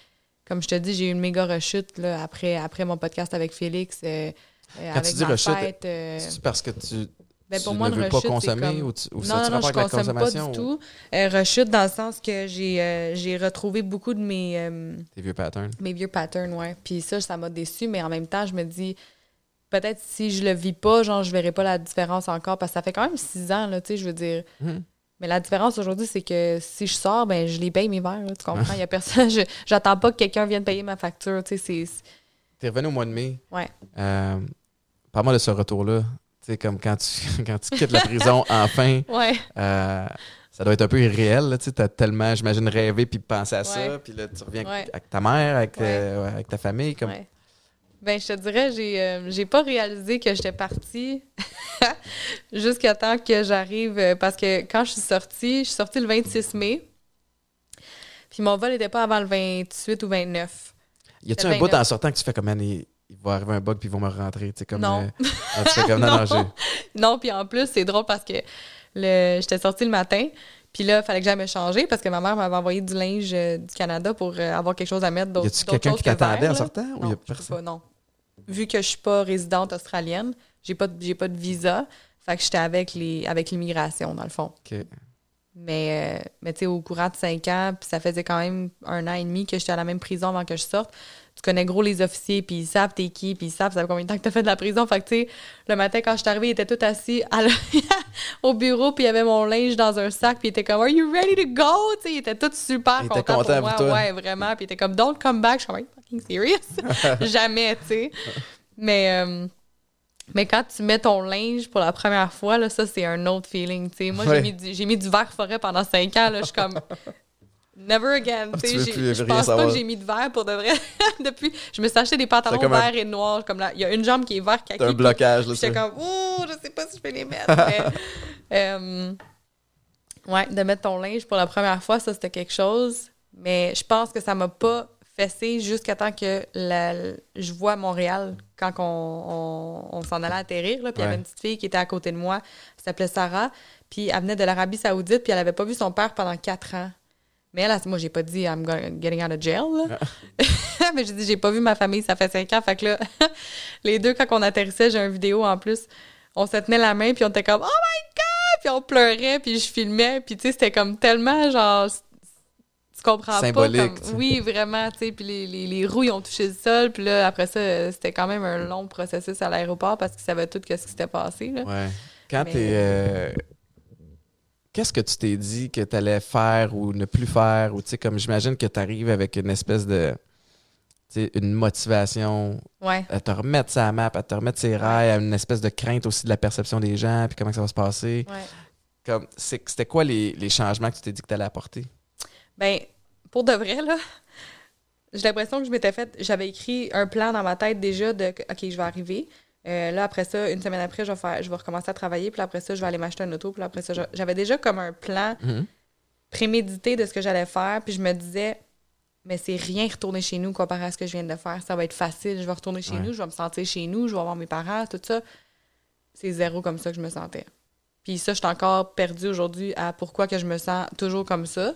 [SPEAKER 2] comme je te dis, j'ai eu une méga rechute là, après, après mon podcast avec Félix. euh,
[SPEAKER 1] Quand
[SPEAKER 2] avec
[SPEAKER 1] tu dis rechute,
[SPEAKER 2] euh,
[SPEAKER 1] C'est parce que tu,
[SPEAKER 2] ben,
[SPEAKER 1] tu
[SPEAKER 2] pour moi,
[SPEAKER 1] ne veux pas
[SPEAKER 2] rechute, c'est
[SPEAKER 1] consommer
[SPEAKER 2] comme-
[SPEAKER 1] ou, tu, ou
[SPEAKER 2] non,
[SPEAKER 1] ça
[SPEAKER 2] non,
[SPEAKER 1] tu
[SPEAKER 2] non, je
[SPEAKER 1] la
[SPEAKER 2] consomme pas du
[SPEAKER 1] ou
[SPEAKER 2] tout. Euh, rechute dans le sens que j'ai, euh, retrouvé beaucoup de mes, euh,
[SPEAKER 1] tes vieux patterns?
[SPEAKER 2] mes vieux patterns, ouais. Puis ça, ça m'a déçu, mais en même temps, je me dis, peut-être si je le vis pas, genre, je verrai pas la différence encore, parce que ça fait quand même six ans, là, tu sais, je veux dire.
[SPEAKER 1] Mhm.
[SPEAKER 2] Mais la différence aujourd'hui, c'est que si je sors, ben, je les paye mes verres, là, tu comprends? Il y a personne, j'attends pas que quelqu'un vienne payer ma facture, tu sais, c'est... c'est-
[SPEAKER 1] T'es revenu au mois de mai.
[SPEAKER 2] Ouais.
[SPEAKER 1] Parle-moi de ce retour-là. Tu sais, comme quand tu, quand tu quittes la prison, enfin,
[SPEAKER 2] Ouais.
[SPEAKER 1] euh, ça doit être un peu irréel. là, Tu as tellement, j'imagine, rêvé puis pensé à ça. Puis là, tu reviens
[SPEAKER 2] Ouais.
[SPEAKER 1] avec ta mère, avec, euh, avec ta famille. Comme...
[SPEAKER 2] Ben, je te dirais, j'ai euh, j'ai pas réalisé que j'étais partie jusqu'à temps que j'arrive. parce que quand je suis sortie, je suis sortie le 26 mai. Puis mon vol n'était pas avant le 28 ou 29.
[SPEAKER 1] Y a-tu un bout
[SPEAKER 2] 29.
[SPEAKER 1] en sortant que tu fais comme, man, il, va arriver un bug puis ils vont me rentrer? Tu sais, comme,
[SPEAKER 2] Non.
[SPEAKER 1] euh, tu comme, non, non,
[SPEAKER 2] puis en plus, c'est drôle parce que le, j'étais sortie le matin, puis là, il fallait que j'aille me changer parce que ma mère m'avait envoyé du linge euh, du Canada pour euh, avoir quelque chose à mettre.
[SPEAKER 1] Y
[SPEAKER 2] d'autres-
[SPEAKER 1] a-tu quelqu'un qui t'attendait en
[SPEAKER 2] là?
[SPEAKER 1] sortant ou
[SPEAKER 2] Non,
[SPEAKER 1] y a
[SPEAKER 2] je peux
[SPEAKER 1] personne?
[SPEAKER 2] pas, non. Vu que je suis pas résidente australienne, j'ai pas, j'ai pas de visa, fait que j'étais avec les avec l'immigration, dans le fond.
[SPEAKER 1] Ok.
[SPEAKER 2] Mais, euh, mais tu sais, au courant de cinq ans, puis ça faisait quand même un an et demi que j'étais à la même prison avant que je sorte. Tu connais gros les officiers, puis ils savent t'es qui, puis ils savent ça fait combien de temps que t'as fait de la prison. Fait que, tu sais, le matin, quand je suis arrivée, ils étaient tous assis à la- au bureau, puis il y avait mon linge dans un sac, puis ils étaient comme « Are you ready to go? » Tu sais, ils étaient tous super contents
[SPEAKER 1] contents
[SPEAKER 2] pour moi.
[SPEAKER 1] pour.
[SPEAKER 2] Ouais, vraiment. Puis ils étaient comme « Don't come back. » Je suis comme « Are you fucking serious? » Jamais, tu sais. Mais... euh, mais quand tu mets ton linge pour la première fois, là, ça, c'est un autre feeling. tu sais. Moi, j'ai mis, du- j'ai mis du vert forêt pendant cinq ans. Là, je suis comme. Never again. tu sais.
[SPEAKER 1] Tu veux
[SPEAKER 2] je pense pas que j'ai mis de vert pour de vrai. Depuis, je me suis acheté des pantalons
[SPEAKER 1] C'est un-
[SPEAKER 2] verts et noirs. Comme là, il y a une jambe qui est vert kaki.
[SPEAKER 1] T'as un blocage.
[SPEAKER 2] J'étais comme, ouh, je sais pas si je peux les mettre. mais, euh, ouais, de mettre ton linge pour la première fois, ça, c'était quelque chose. Mais je pense que ça m'a pas fessé jusqu'à temps que la- je vois Montréal quand on, on, on s'en allait atterrir. Là, puis il y avait une petite fille qui était à côté de moi. Elle s'appelait Sarah. Puis elle venait de l'Arabie Saoudite. Puis elle avait pas vu son père pendant quatre ans. Mais elle, moi, j'ai pas dit I'm getting out of jail. là. mais j'ai dit j'ai pas vu ma famille, ça fait cinq ans. Fait que là, les deux, quand on atterrissait, j'ai une vidéo en plus. On se tenait la main, puis on était comme Oh my God! Puis on pleurait, puis je filmais. Puis tu sais, c'était comme tellement genre. Tu comprends
[SPEAKER 1] Symbolique,
[SPEAKER 2] pas. Comme, oui, vraiment, tu sais. Puis les, les, les roues, ils ont touché le sol. Puis là, après ça, c'était quand même un long processus à l'aéroport parce qu'ils savaient tout ce qui s'était passé. Là.
[SPEAKER 1] Ouais. Quand
[SPEAKER 2] Mais-
[SPEAKER 1] t'es. euh, Qu'est-ce que tu t'es dit que tu allais faire ou ne plus faire? Ou tu sais, comme j'imagine que tu arrives avec une espèce de. une motivation
[SPEAKER 2] Ouais.
[SPEAKER 1] à te remettre sa map, à te remettre ses rails, à une espèce de crainte aussi de la perception des gens, puis comment ça va se passer.
[SPEAKER 2] Ouais.
[SPEAKER 1] Comme, c'est- c'était quoi les, les changements que tu t'es dit que tu allais apporter?
[SPEAKER 2] Ben, pour de vrai, là, j'ai l'impression que je m'étais fait. J'avais écrit un plan dans ma tête déjà de OK, je vais arriver. Euh, là, après ça, une semaine après, je vais, faire, je vais recommencer à travailler. Puis après ça, je vais aller m'acheter un auto. Puis après ça, j'avais déjà comme un plan
[SPEAKER 1] Mhm.
[SPEAKER 2] prémédité de ce que j'allais faire. Puis je me disais, mais c'est rien retourner chez nous comparé à ce que je viens de faire. Ça va être facile. Je vais retourner chez
[SPEAKER 1] Ouais.
[SPEAKER 2] nous, je vais me sentir chez nous, je vais voir mes parents, tout ça. C'est zéro comme ça que je me sentais. Puis ça, je suis encore perdue aujourd'hui à pourquoi que je me sens toujours comme ça.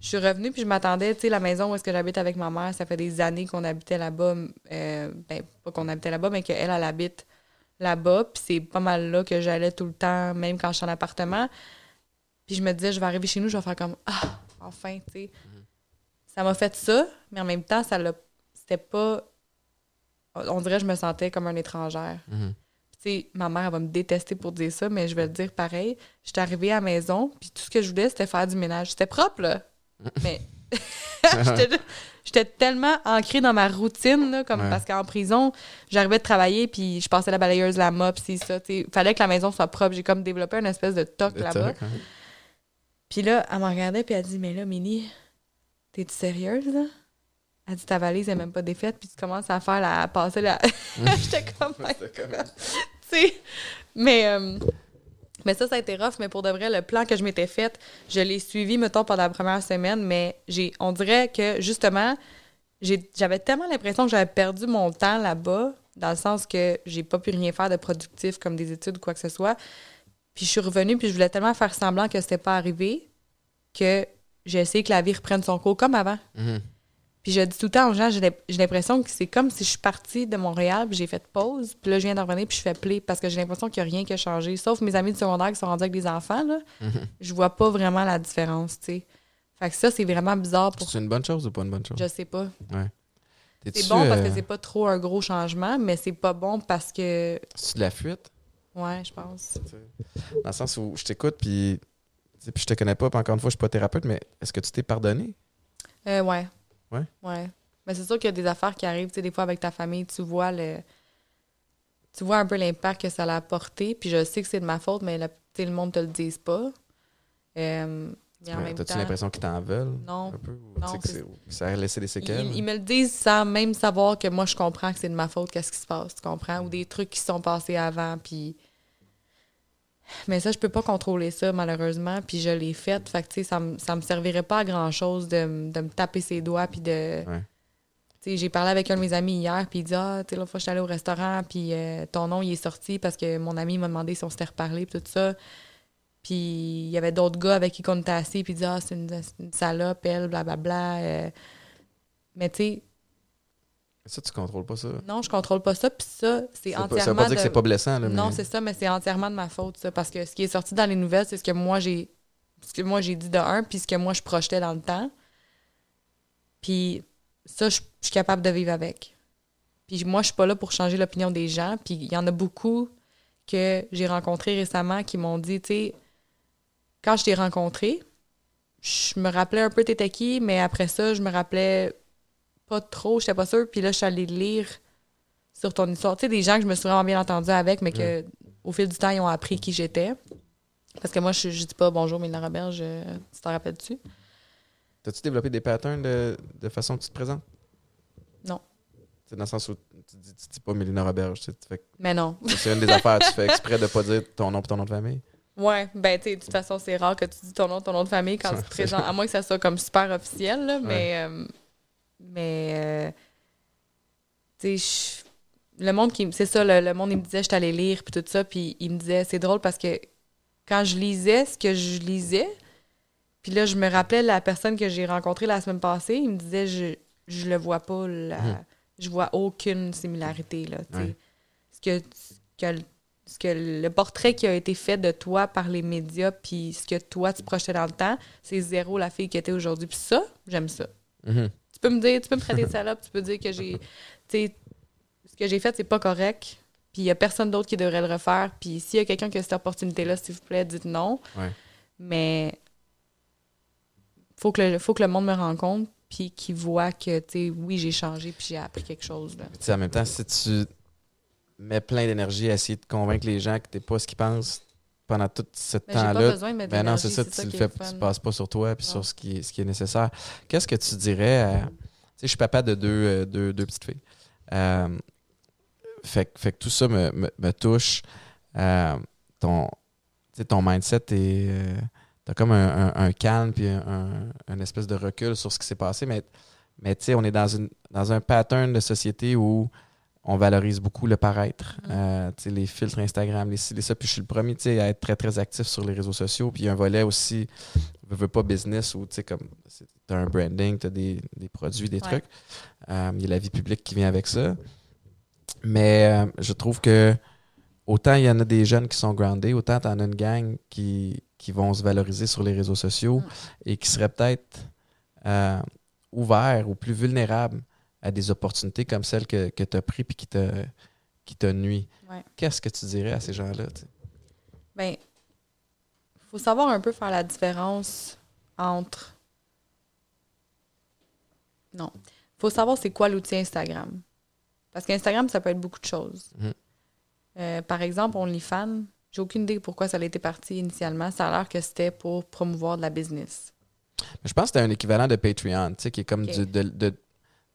[SPEAKER 2] Je suis revenue puis je m'attendais, tu sais, la maison où est-ce que j'habite avec ma mère, ça fait des années qu'on habitait là-bas. euh, ben, pas qu'on habitait là-bas, mais qu'elle, elle habite là-bas. Puis c'est pas mal là que j'allais tout le temps, même quand je suis en appartement. Puis je me disais, je vais arriver chez nous, je vais faire comme Ah, enfin, tu sais. Ça m'a fait ça, mais en même temps, ça l'a. C'était pas. On dirait que je me sentais comme une étrangère. Tu sais, ma mère elle va me détester pour dire ça, mais je vais le dire pareil. J'étais arrivée à la maison, puis tout ce que je voulais, c'était faire du ménage. C'était propre, là. Mais J'étais- tellement ancrée dans ma routine, là, comme
[SPEAKER 1] Ouais.
[SPEAKER 2] parce qu'en prison, j'arrivais de travailler, puis je passais la balayeuse, la mop, c'est ça. Il fallait que la maison soit propre. J'ai comme développé une espèce de toc là-bas. Puis là, elle me regardait, puis elle dit Mais là, Mini, t'es-tu sérieuse, là? Elle dit Ta valise est même pas défaite, puis tu commences à faire la. à passer la. J'étais comme.
[SPEAKER 1] Comme-
[SPEAKER 2] tu sais. Mais, euh, mais ça, ça a été rough. Mais pour de vrai, le plan que je m'étais fait, je l'ai suivi, mettons, pendant la première semaine. Mais j'ai, on dirait que, justement, j'avais tellement l'impression que j'avais perdu mon temps là-bas, dans le sens que j'ai pas pu rien faire de productif, comme des études ou quoi que ce soit. Puis je suis revenue, puis je voulais tellement faire semblant que c'était pas arrivé que j'ai essayé que la vie reprenne son cours comme avant.
[SPEAKER 1] Mhm.
[SPEAKER 2] Puis je dis tout le temps aux gens, j'ai l'im- j'ai l'impression que c'est comme si je suis partie de Montréal, puis j'ai fait pause, puis là, je viens d'en revenir, puis je fais play, parce que j'ai l'impression qu'il n'y a rien qui a changé. Sauf mes amis du secondaire qui sont rendus avec des enfants, là.
[SPEAKER 1] Mhm.
[SPEAKER 2] Je vois pas vraiment la différence, tu sais. Fait que ça, c'est vraiment bizarre pour...
[SPEAKER 1] C'est une bonne chose ou pas une bonne chose?
[SPEAKER 2] Je sais pas. C'est bon parce
[SPEAKER 1] euh,
[SPEAKER 2] que c'est pas trop un gros changement, mais c'est pas bon parce que...
[SPEAKER 1] c'est-tu de la fuite?
[SPEAKER 2] Ouais, je pense.
[SPEAKER 1] Dans le sens où je t'écoute, puis, puis je te connais pas, puis encore une fois, je suis pas thérapeute, mais est-ce que tu t'es pardonné?
[SPEAKER 2] Euh, ouais.
[SPEAKER 1] Ouais?
[SPEAKER 2] Ouais. Mais c'est sûr qu'il y a des affaires qui arrivent, tu sais, des fois avec ta famille, tu vois le... Tu vois un peu l'impact que ça a apporté, puis je sais que c'est de ma faute, mais le, monde te le dise pas. Euh,
[SPEAKER 1] Ouais, T'as-tu l'impression qu'ils t'en veulent?
[SPEAKER 2] Non.
[SPEAKER 1] Un peu, ou
[SPEAKER 2] Non,
[SPEAKER 1] que ça a laissé des séquelles?
[SPEAKER 2] ils, ils me le disent sans même savoir que moi, je comprends que c'est de ma faute, qu'est-ce qui se passe, tu comprends? Ou des trucs qui sont passés avant, puis... Mais ça, je peux pas contrôler ça, malheureusement, puis je l'ai fait. Fait que, tu sais, ça, me- ça me servirait pas à grand-chose de, de me taper ses doigts, puis de...
[SPEAKER 1] Ouais.
[SPEAKER 2] Tu sais, j'ai parlé avec un de mes amis hier, puis il dit Ah, tu sais, l'autre fois, je suis allée au restaurant, puis euh, ton nom, il est sorti parce que mon ami m'a demandé si on s'était reparlé, puis tout ça. Puis il y avait d'autres gars avec qui on était assis, puis il dit Ah, c'est une, c'est une salope, elle, blablabla. euh. Mais tu sais,
[SPEAKER 1] Ça, tu contrôles pas ça?
[SPEAKER 2] non, je contrôle pas ça, puis ça, c'est
[SPEAKER 1] pas-
[SPEAKER 2] entièrement.
[SPEAKER 1] ça veut pas dire
[SPEAKER 2] de-
[SPEAKER 1] que c'est pas blessant, là,
[SPEAKER 2] Non, c'est ça, mais c'est entièrement de ma faute, ça. Parce que ce qui est sorti dans les nouvelles, c'est ce que moi j'ai. Ce que moi j'ai dit de un, puis ce que moi je projetais dans le temps. Puis ça, je je suis capable de vivre avec. Puis moi, je suis pas là pour changer l'opinion des gens. Puis il y en a beaucoup que j'ai rencontrés récemment qui m'ont dit, tu sais, quand je t'ai rencontré, je me rappelais un peu t'étais qui, mais après ça, je me rappelais pas trop, j'étais pas sûre. Puis là, je suis allée lire sur ton histoire. Tu sais, des gens que je me suis vraiment bien entendue avec, mais que au fil du temps, ils ont appris qui j'étais. Parce que moi, je, je dis pas bonjour, Mélina Robert, je, tu t'en rappelles-tu?
[SPEAKER 1] T'as-tu développé des patterns de, de façon que tu te présentes?
[SPEAKER 2] Non.
[SPEAKER 1] C'est dans le sens où tu dis, tu dis pas Mélina Roberge. tu fais-
[SPEAKER 2] Mais non.
[SPEAKER 1] C'est une des affaires, tu fais exprès de pas dire ton nom et ton nom de famille?
[SPEAKER 2] Ouais, ben, tu sais, de toute façon, c'est rare que tu dis ton nom, ton nom de famille quand tu te présentes, à moins que ça soit comme super officiel, là, mais. euh, mais. euh, tu sais, le monde qui. C'est ça, le, le monde, il me disait, je t'allais lire, puis tout ça, puis il me disait, c'est drôle parce que quand je lisais ce que je lisais, puis là, je me rappelais la personne que j'ai rencontrée la semaine passée, il me disait, je, je le vois pas,
[SPEAKER 1] Mhm.
[SPEAKER 2] je vois aucune similarité, là, tu sais.
[SPEAKER 1] Ouais.
[SPEAKER 2] Ce que, ce que ce que le portrait qui a été fait de toi par les médias, puis ce que toi, tu projetais dans le temps, c'est zéro la fille qui était aujourd'hui. Puis ça, j'aime ça.
[SPEAKER 1] Mhm.
[SPEAKER 2] Tu peux me dire, tu peux me traiter de salope, tu peux dire que j'ai. Ce que j'ai fait, c'est pas correct. Puis il y a personne d'autre qui devrait le refaire. Puis s'il y a quelqu'un qui a cette opportunité-là, s'il vous plaît, dites non.
[SPEAKER 1] Ouais.
[SPEAKER 2] Mais faut que le, faut que le monde me rencontre, puis qu'il voit que, tu sais, oui, j'ai changé, puis j'ai appris quelque chose. Là.
[SPEAKER 1] En même temps, si tu mets plein d'énergie à essayer de convaincre les gens que t'es pas ce qu'ils pensent pendant tout ce temps-là,
[SPEAKER 2] besoin de mettre
[SPEAKER 1] ben non, c'est ça, tu tu passes pas sur toi puis sur ce qui est, ce qui est nécessaire. Qu'est-ce que tu dirais à... Tu sais, je suis papa de deux, euh, deux, deux petites filles. Euh, fait, que- fait que tout ça me, me, me touche. Euh, ton, mindset est... T'as comme un, un- un calme puis un, un- un espèce de recul sur ce qui s'est passé, mais, mais tu sais, on est dans, une, dans un pattern de société où on valorise beaucoup le paraître.
[SPEAKER 2] Mm.
[SPEAKER 1] Euh, les filtres Instagram, les les ça. Puis je suis le premier à être très, très actif sur les réseaux sociaux. Puis il y a un volet aussi, je veux pas business, où tu sais, comme tu as un branding, tu as des, des produits, des
[SPEAKER 2] Ouais.
[SPEAKER 1] trucs. Euh, il y a la vie publique qui vient avec ça. Mais euh, je trouve que autant il y en a des jeunes qui sont groundés, autant tu en as une gang qui, qui vont se valoriser sur les réseaux sociaux
[SPEAKER 2] Mm.
[SPEAKER 1] et qui seraient peut-être ouverts ou plus vulnérables à des opportunités comme celles que, que tu as prises et qui te, qui te nuit.
[SPEAKER 2] Ouais.
[SPEAKER 1] Qu'est-ce que tu dirais à ces gens-là? sais?
[SPEAKER 2] Ben, faut savoir un peu faire la différence entre Non. Il faut savoir c'est quoi l'outil Instagram. Parce qu'Instagram, ça peut être beaucoup de choses.
[SPEAKER 1] Mhm.
[SPEAKER 2] Euh, par exemple, OnlyFans, j'ai aucune idée pourquoi ça a été parti initialement. Ça a l'air que c'était pour promouvoir de la business.
[SPEAKER 1] Mais je pense que c'était un équivalent de Patreon, tu sais, qui est comme du- de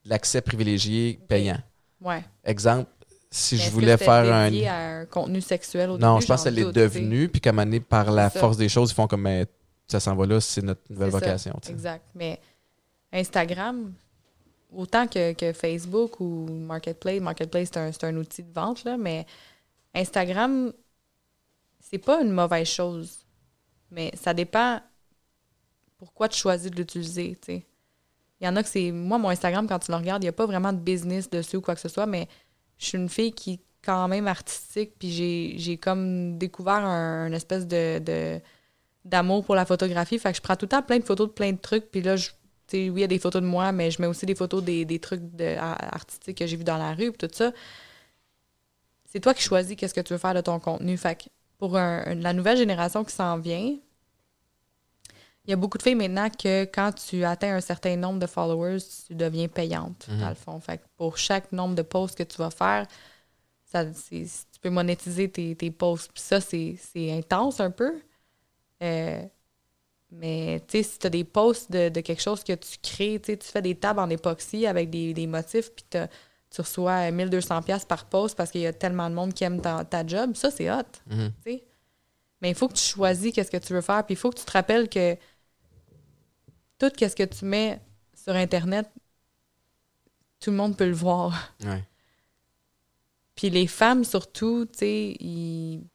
[SPEAKER 1] l'accès privilégié payant.
[SPEAKER 2] Ouais.
[SPEAKER 1] Exemple, si
[SPEAKER 2] Mais
[SPEAKER 1] je voulais
[SPEAKER 2] que
[SPEAKER 1] faire un.
[SPEAKER 2] à un contenu sexuel au
[SPEAKER 1] Non,
[SPEAKER 2] début?
[SPEAKER 1] je pense que
[SPEAKER 2] J'en
[SPEAKER 1] ça l'est
[SPEAKER 2] doute, tu sais?
[SPEAKER 1] devenu, puis comme année par la
[SPEAKER 2] ça.
[SPEAKER 1] force des choses, ils font comme mais, ça s'en va là, c'est notre nouvelle
[SPEAKER 2] ça,
[SPEAKER 1] vocation.
[SPEAKER 2] Exact. Mais Instagram, autant que, que Facebook ou Marketplace, Marketplace, c'est un, un outil de vente, là, mais Instagram, c'est pas une mauvaise chose. Mais ça dépend pourquoi tu choisis de l'utiliser, tu sais. Il y en a que c'est... Moi, mon Instagram, quand tu le regardes, il n'y a pas vraiment de business dessus ou quoi que ce soit, mais je suis une fille qui est quand même artistique, puis j'ai, comme découvert un, une espèce de- d'amour pour la photographie. Fait que je prends tout le temps plein de photos de plein de trucs. Puis là, je, oui, il y a des photos de moi, mais je mets aussi des photos des, des trucs artistiques que j'ai vus dans la rue, puis tout ça. C'est toi qui choisis qu'est-ce que tu veux faire de ton contenu. Fait que pour la nouvelle génération qui s'en vient, il y a beaucoup de filles maintenant que quand tu atteins un certain nombre de followers, tu deviens payante,
[SPEAKER 1] Mhm.
[SPEAKER 2] dans le fond. Fait que pour chaque nombre de posts que tu vas faire, ça, tu peux monétiser tes, tes posts. Puis ça, c'est intense un peu. Euh, mais tu sais, si tu as des posts de, de quelque chose que tu crées, tu fais des tables en époxy avec des, des motifs, puis t'as- tu reçois 1200$ piastres par post parce qu'il y a tellement de monde qui aime ta, ta job, ça, c'est hot.
[SPEAKER 1] Mhm.
[SPEAKER 2] Mais il faut que tu choisis qu'est-ce que tu veux faire, puis il faut que tu te rappelles que tout ce que tu mets sur Internet, tout le monde peut le voir.
[SPEAKER 1] Ouais.
[SPEAKER 2] Puis les femmes, surtout, tu sais, ils...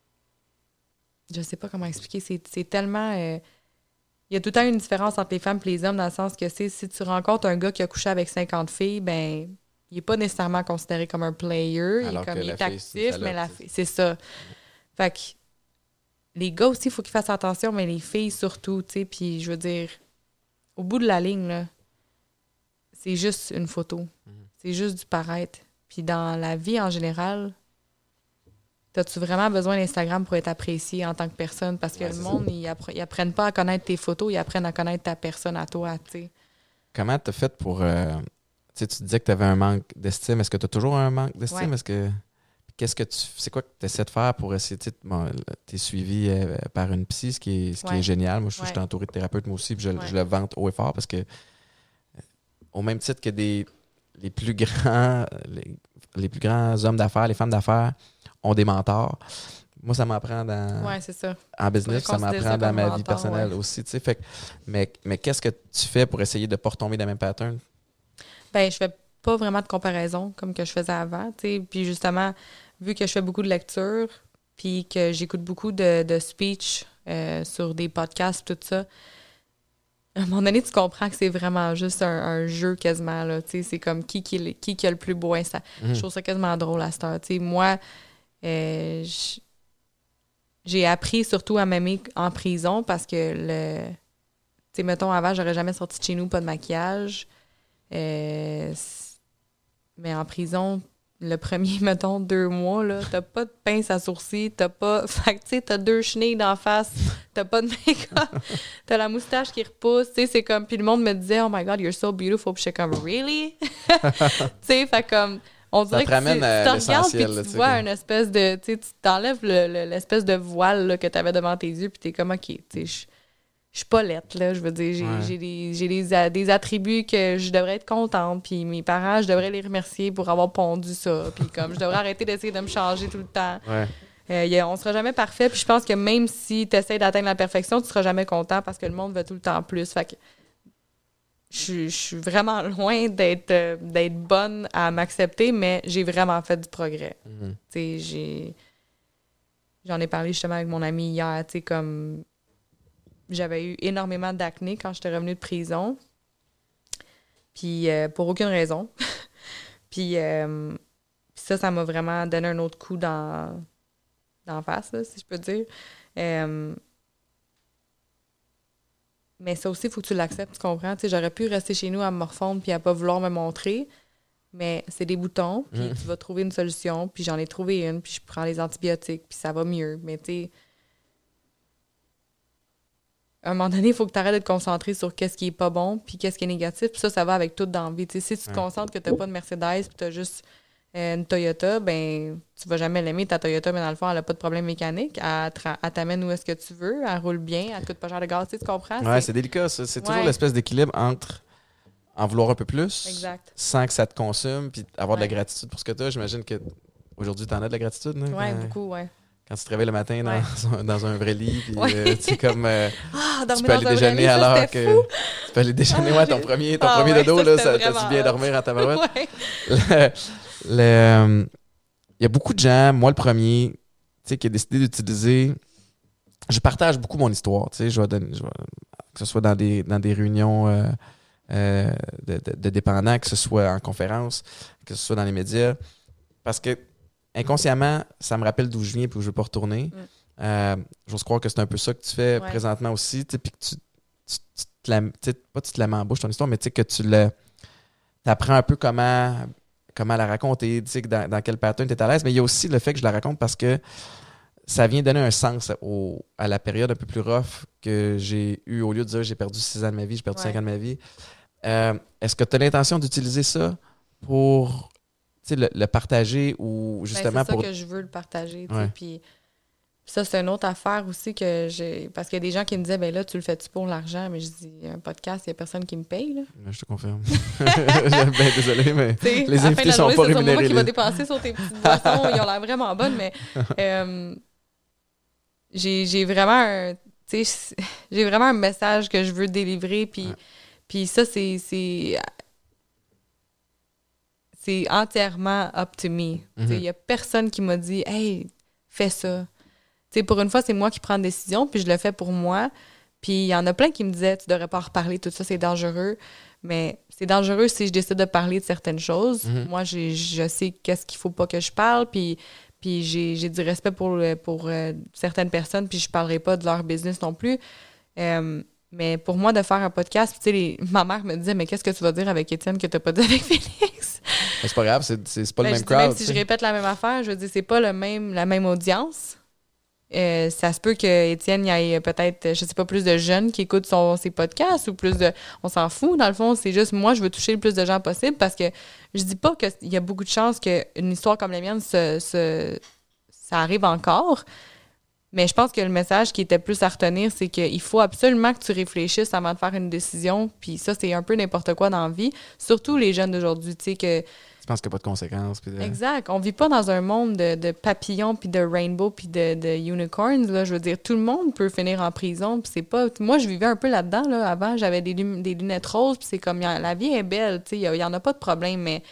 [SPEAKER 2] Je sais pas comment expliquer. C'est tellement... euh, Il y a tout le temps une différence entre les femmes et les hommes dans le sens que c'est si tu rencontres un gars qui a couché avec 50 filles, ben il est pas nécessairement considéré comme un player.
[SPEAKER 1] Alors
[SPEAKER 2] il est, comme, il est actif, mais la fille... C'est ça. Fait que les gars aussi, il faut qu'ils fassent attention, mais les filles surtout, tu sais. Puis je veux dire, au bout de la ligne, là, c'est juste une photo.
[SPEAKER 1] Mhm.
[SPEAKER 2] C'est juste du paraître. Puis dans la vie en général, as-tu vraiment besoin d'Instagram pour être apprécié en tant que personne? Parce que
[SPEAKER 1] Ouais,
[SPEAKER 2] le monde, ils, appre- ils apprennent pas à connaître tes photos, ils apprennent à connaître ta personne à toi, tu sais.
[SPEAKER 1] Comment t'as fait pour. euh, tu sais, tu disais que tu avais un manque d'estime. Est-ce que tu as toujours un manque d'estime?
[SPEAKER 2] Ouais.
[SPEAKER 1] Est-ce que. Qu'est-ce que tu. C'est quoi que tu essaies de faire pour essayer. Tu bon, es suivi euh, par une psy, ce qui est, ce qui
[SPEAKER 2] Ouais.
[SPEAKER 1] est génial. Moi, je, je suis
[SPEAKER 2] Ouais.
[SPEAKER 1] entouré de thérapeutes, moi aussi, puis je,
[SPEAKER 2] Ouais.
[SPEAKER 1] je le vante haut et fort parce que, euh, au même titre que des, les plus grands, les, les plus grands hommes d'affaires, les femmes d'affaires ont des mentors. Moi, ça m'apprend dans,
[SPEAKER 2] Ouais, c'est ça.
[SPEAKER 1] en business, ça m'apprend dans ma vie personnelle
[SPEAKER 2] ouais.
[SPEAKER 1] aussi. tu sais. Fait mais mais qu'est-ce que tu fais pour essayer de ne pas retomber dans le même pattern?
[SPEAKER 2] Ben, je fais pas vraiment de comparaison comme que je faisais avant, tu sais. Puis justement, vu que je fais beaucoup de lecture, puis que j'écoute beaucoup de, de speech euh, sur des podcasts, tout ça, à un moment donné, tu comprends que c'est vraiment juste un, un jeu quasiment, là. C'est comme qui qui, qui qui a le plus beau Insta.
[SPEAKER 1] Mhm.
[SPEAKER 2] Je trouve ça quasiment drôle à cette heure. Moi, euh, j'ai appris surtout à m'aimer en prison parce que le. Sais, mettons, avant, j'aurais jamais sorti de chez nous, pas de maquillage. Euh, mais en prison, le premier, mettons, deux mois, là, t'as pas de pince à sourcils, t'as pas. Fait que, tu sais, t'as deux chenilles d'en face, t'as pas de make-up, t'as la moustache qui repousse, tu sais, c'est comme. Puis le monde me disait, oh my god, you're so beautiful. Puis j'étais comme, really? tu sais, fait comme. On dirait que tu, tu te regardes puis tu
[SPEAKER 1] là,
[SPEAKER 2] vois
[SPEAKER 1] comme-
[SPEAKER 2] une espèce de. Tu sais, tu t'enlèves le- le- l'espèce de voile là, que t'avais devant tes yeux, puis t'es comme, ok, tu sais, je suis pas lettre, là. Je veux dire, j'ai
[SPEAKER 1] Ouais.
[SPEAKER 2] des, j'ai des, des attributs que je devrais être contente. Puis mes parents, je devrais les remercier pour avoir pondu ça. Puis comme, je devrais arrêter d'essayer de me changer tout le temps.
[SPEAKER 1] Ouais.
[SPEAKER 2] Euh, a- on sera jamais parfait. Puis je pense que même si tu essaies d'atteindre la perfection, tu seras jamais content parce que le monde veut tout le temps plus. Fait que je, suis- je suis vraiment loin d'être euh, d'être bonne à m'accepter, mais j'ai vraiment fait du progrès.
[SPEAKER 1] Mhm.
[SPEAKER 2] Tu sais, j'ai. J'en ai parlé justement avec mon ami hier, tu sais, comme. J'avais eu énormément d'acné quand j'étais revenue de prison. Puis, euh, pour aucune raison. puis, euh, ça, ça m'a vraiment donné un autre coup dans, dans la face, là, si je peux dire. Euh, mais ça aussi, il faut que tu l'acceptes, tu comprends? Tu sais, j'aurais pu rester chez nous à me morfondre puis à pas vouloir me montrer. Mais c'est des boutons, puis
[SPEAKER 1] Mm.
[SPEAKER 2] tu vas trouver une solution, puis j'en ai trouvé une, puis je prends les antibiotiques, puis ça va mieux. Mais tu sais, à un moment donné, il faut que tu arrêtes de te concentrer sur qu'est-ce qui est pas bon, puis qu'est-ce qui est négatif. Puis ça, ça va avec tout dans la vie. Si tu te concentres que tu n'as pas de Mercedes, puis tu as juste euh, une Toyota, ben tu vas jamais l'aimer, ta Toyota, mais dans le fond, elle n'a pas de problème mécanique. Elle, t'amène où est-ce que tu veux, elle roule bien, elle coûte pas cher de gaz, tu comprends?
[SPEAKER 1] Ouais,
[SPEAKER 2] C'est-
[SPEAKER 1] délicat. C'est toujours l'espèce d'équilibre entre en vouloir un peu plus
[SPEAKER 2] Exact.
[SPEAKER 1] sans que ça te consume, puis avoir de la gratitude pour ce que tu as. J'imagine que aujourd'hui, tu en as de la gratitude.
[SPEAKER 2] Ouais,
[SPEAKER 1] quand,
[SPEAKER 2] beaucoup, ouais.
[SPEAKER 1] Quand tu te réveilles le matin dans,
[SPEAKER 2] Ouais.
[SPEAKER 1] dans un vrai lit, puis
[SPEAKER 2] Ouais.
[SPEAKER 1] euh, tu comme. euh,
[SPEAKER 2] Ah,
[SPEAKER 1] tu peux aller déjeuner à l'heure que.
[SPEAKER 2] fou.
[SPEAKER 1] Tu peux aller déjeuner,
[SPEAKER 2] Ah,
[SPEAKER 1] ouais, ton premier, ton
[SPEAKER 2] Ah,
[SPEAKER 1] premier
[SPEAKER 2] ouais,
[SPEAKER 1] dodo,
[SPEAKER 2] ça,
[SPEAKER 1] là, ça
[SPEAKER 2] vraiment
[SPEAKER 1] bien dormir en tabarouette?
[SPEAKER 2] Ouais.
[SPEAKER 1] le- le- euh, il y a beaucoup de gens, moi le premier, tu sais, qui a décidé d'utiliser. Je partage beaucoup mon histoire, tu sais, je vais donner- je vais- que ce soit dans des, dans des réunions euh, euh, de, de- de dépendants, que ce soit en conférence, que ce soit dans les médias, parce que inconsciemment, ça me rappelle d'où je viens et où je veux pas retourner. Euh, J'ose croire que c'est un peu ça que tu fais
[SPEAKER 2] Ouais.
[SPEAKER 1] présentement aussi, puis que tu, tu, tu te la, pas tu te la mets en bouche ton histoire, mais tu sais que tu le apprends un peu comment comment la raconter, dans, dans quel pattern tu es à l'aise, mais il y a aussi le fait que je la raconte parce que ça vient donner un sens au- à la période un peu plus rough que j'ai eu au lieu de dire j'ai perdu 6 ans de ma vie, j'ai perdu
[SPEAKER 2] Ouais.
[SPEAKER 1] 5 ans de ma vie. Euh, Est-ce que tu as l'intention d'utiliser ça pour le, le partager ou
[SPEAKER 2] Ben,
[SPEAKER 1] justement
[SPEAKER 2] c'est ça
[SPEAKER 1] pour.
[SPEAKER 2] que je veux le partager. Puis ça, c'est une autre affaire aussi que j'ai. Parce qu'il y a des gens qui me disaient, ben là, tu le fais-tu pour l'argent? Mais je dis, un podcast, il n'y a personne qui me paye. Là.
[SPEAKER 1] Je te confirme. ben, désolé, mais les
[SPEAKER 2] la
[SPEAKER 1] invités
[SPEAKER 2] la
[SPEAKER 1] sont pas
[SPEAKER 2] c'est sûrement moi
[SPEAKER 1] rémunérés.
[SPEAKER 2] qui va dépenser sur tes petites boissons. Ils ont l'air vraiment bonnes, mais euh, j'ai vraiment un. J'ai vraiment un message que je veux délivrer. Puis,
[SPEAKER 1] Ouais.
[SPEAKER 2] puis ça, c'est. C'est entièrement up to me. Il
[SPEAKER 1] Mhm.
[SPEAKER 2] y a personne qui m'a dit Hey, fais ça. Pour une fois, c'est moi qui prends la décision, puis je le fais pour moi. Puis il y en a plein qui me disaient Tu devrais pas en reparler, tout ça, c'est dangereux. Mais c'est dangereux si je décide de parler de certaines choses.
[SPEAKER 1] Mhm.
[SPEAKER 2] Moi, j'ai- je sais qu'est-ce qu'il faut pas que je parle, puis, puis j'ai j'ai du respect pour, pour euh, certaines personnes, puis je parlerai pas de leur business non plus. Euh, mais pour moi, de faire un podcast, tu sais, les- ma mère me disait, mais qu'est-ce que tu vas dire avec Étienne que tu n'as pas dit avec Félix?
[SPEAKER 1] C'est pas grave, c'est pas
[SPEAKER 2] Ben,
[SPEAKER 1] le
[SPEAKER 2] je
[SPEAKER 1] même
[SPEAKER 2] dis, même
[SPEAKER 1] crowd.
[SPEAKER 2] si je répète la même affaire, je veux dire, c'est pas le même, la même audience. Euh, ça se peut que Étienne, il y ait peut-être, je sais pas, plus de jeunes qui écoutent son, ses podcasts ou plus de. On s'en fout, dans le fond. C'est juste, moi, je veux toucher le plus de gens possible parce que je dis pas qu'il y a beaucoup de chances qu'une histoire comme la mienne, se, se- ça arrive encore. Mais je pense que le message qui était plus à retenir, c'est qu'il faut absolument que tu réfléchisses avant de faire une décision. Puis ça, c'est un peu n'importe quoi dans la vie. Surtout les jeunes d'aujourd'hui, tu sais, que
[SPEAKER 1] Tu penses qu'il n'y a pas de conséquences. puis de-
[SPEAKER 2] Exact. On vit pas dans un monde de, de papillons, puis de rainbow, puis de, de unicorns. Là. Je veux dire, tout le monde peut finir en prison. Puis c'est pas... Moi, je vivais un peu là-dedans. Là. Avant, j'avais des, lum- des lunettes roses, puis c'est comme, la vie est belle, tu sais, il y, en a pas de problème. Mais